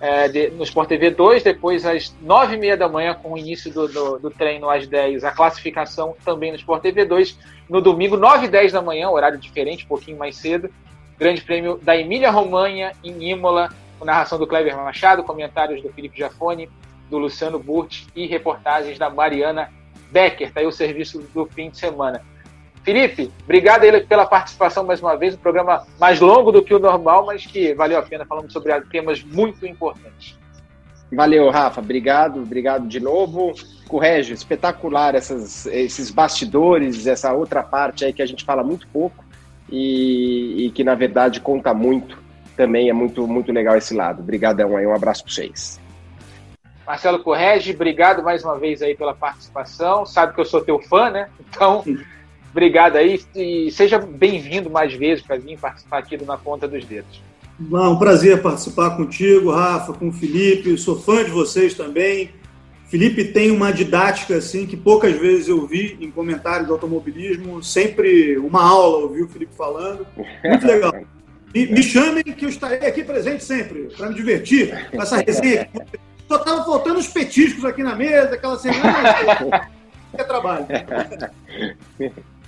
é, de, no Sport TV 2, depois às 9 e meia da manhã, com o início do, do, do, treino às 10, a classificação também no Sport TV 2. No domingo, 9 e 10 da manhã, horário diferente, um pouquinho mais cedo. Grande prêmio da Emília Romanha, em Imola, com narração do Kleber Machado, comentários do Felipe Jafone, do Luciano Burt e reportagens da Mariana Becker. Tá aí o serviço do fim de semana. Felipe, obrigado pela participação mais uma vez. Um programa mais longo do que o normal, mas que valeu a pena falando sobre temas muito importantes. Valeu, Rafa. Obrigado, obrigado de novo. Corrégio, espetacular essas, esses bastidores, essa outra parte aí que a gente fala muito pouco e, e que na verdade conta muito. Também é muito, muito legal esse lado. Obrigadão aí, um abraço para vocês. Marcelo Correge, obrigado mais uma vez aí pela participação. Sabe que eu sou teu fã, né? Então Obrigado aí e seja bem-vindo mais vezes para vir participar aqui do Na Ponta dos Dedos. Um prazer participar contigo, Rafa, com o Felipe. Sou fã de vocês também. Felipe tem uma didática assim que poucas vezes eu vi em comentários do automobilismo. Sempre uma aula ouvir o Felipe falando. Muito legal. Me, me chamem que eu estarei aqui presente sempre para me divertir com essa resenha. Só estava faltando os petiscos aqui na mesa, aquela semana. É trabalho.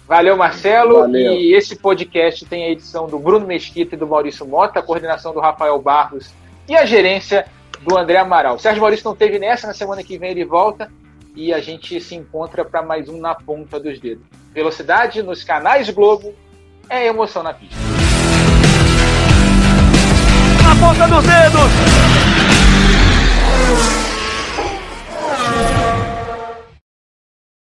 Valeu, Marcelo. Valeu. E esse podcast tem a edição do Bruno Mesquita e do Maurício Mota, a coordenação do Rafael Barros e a gerência do André Amaral. O Sérgio Maurício não teve nessa, na semana que vem ele volta e a gente se encontra para mais um Na Ponta dos Dedos. Velocidade nos canais Globo é emoção na pista. Na ponta dos dedos! Yeah.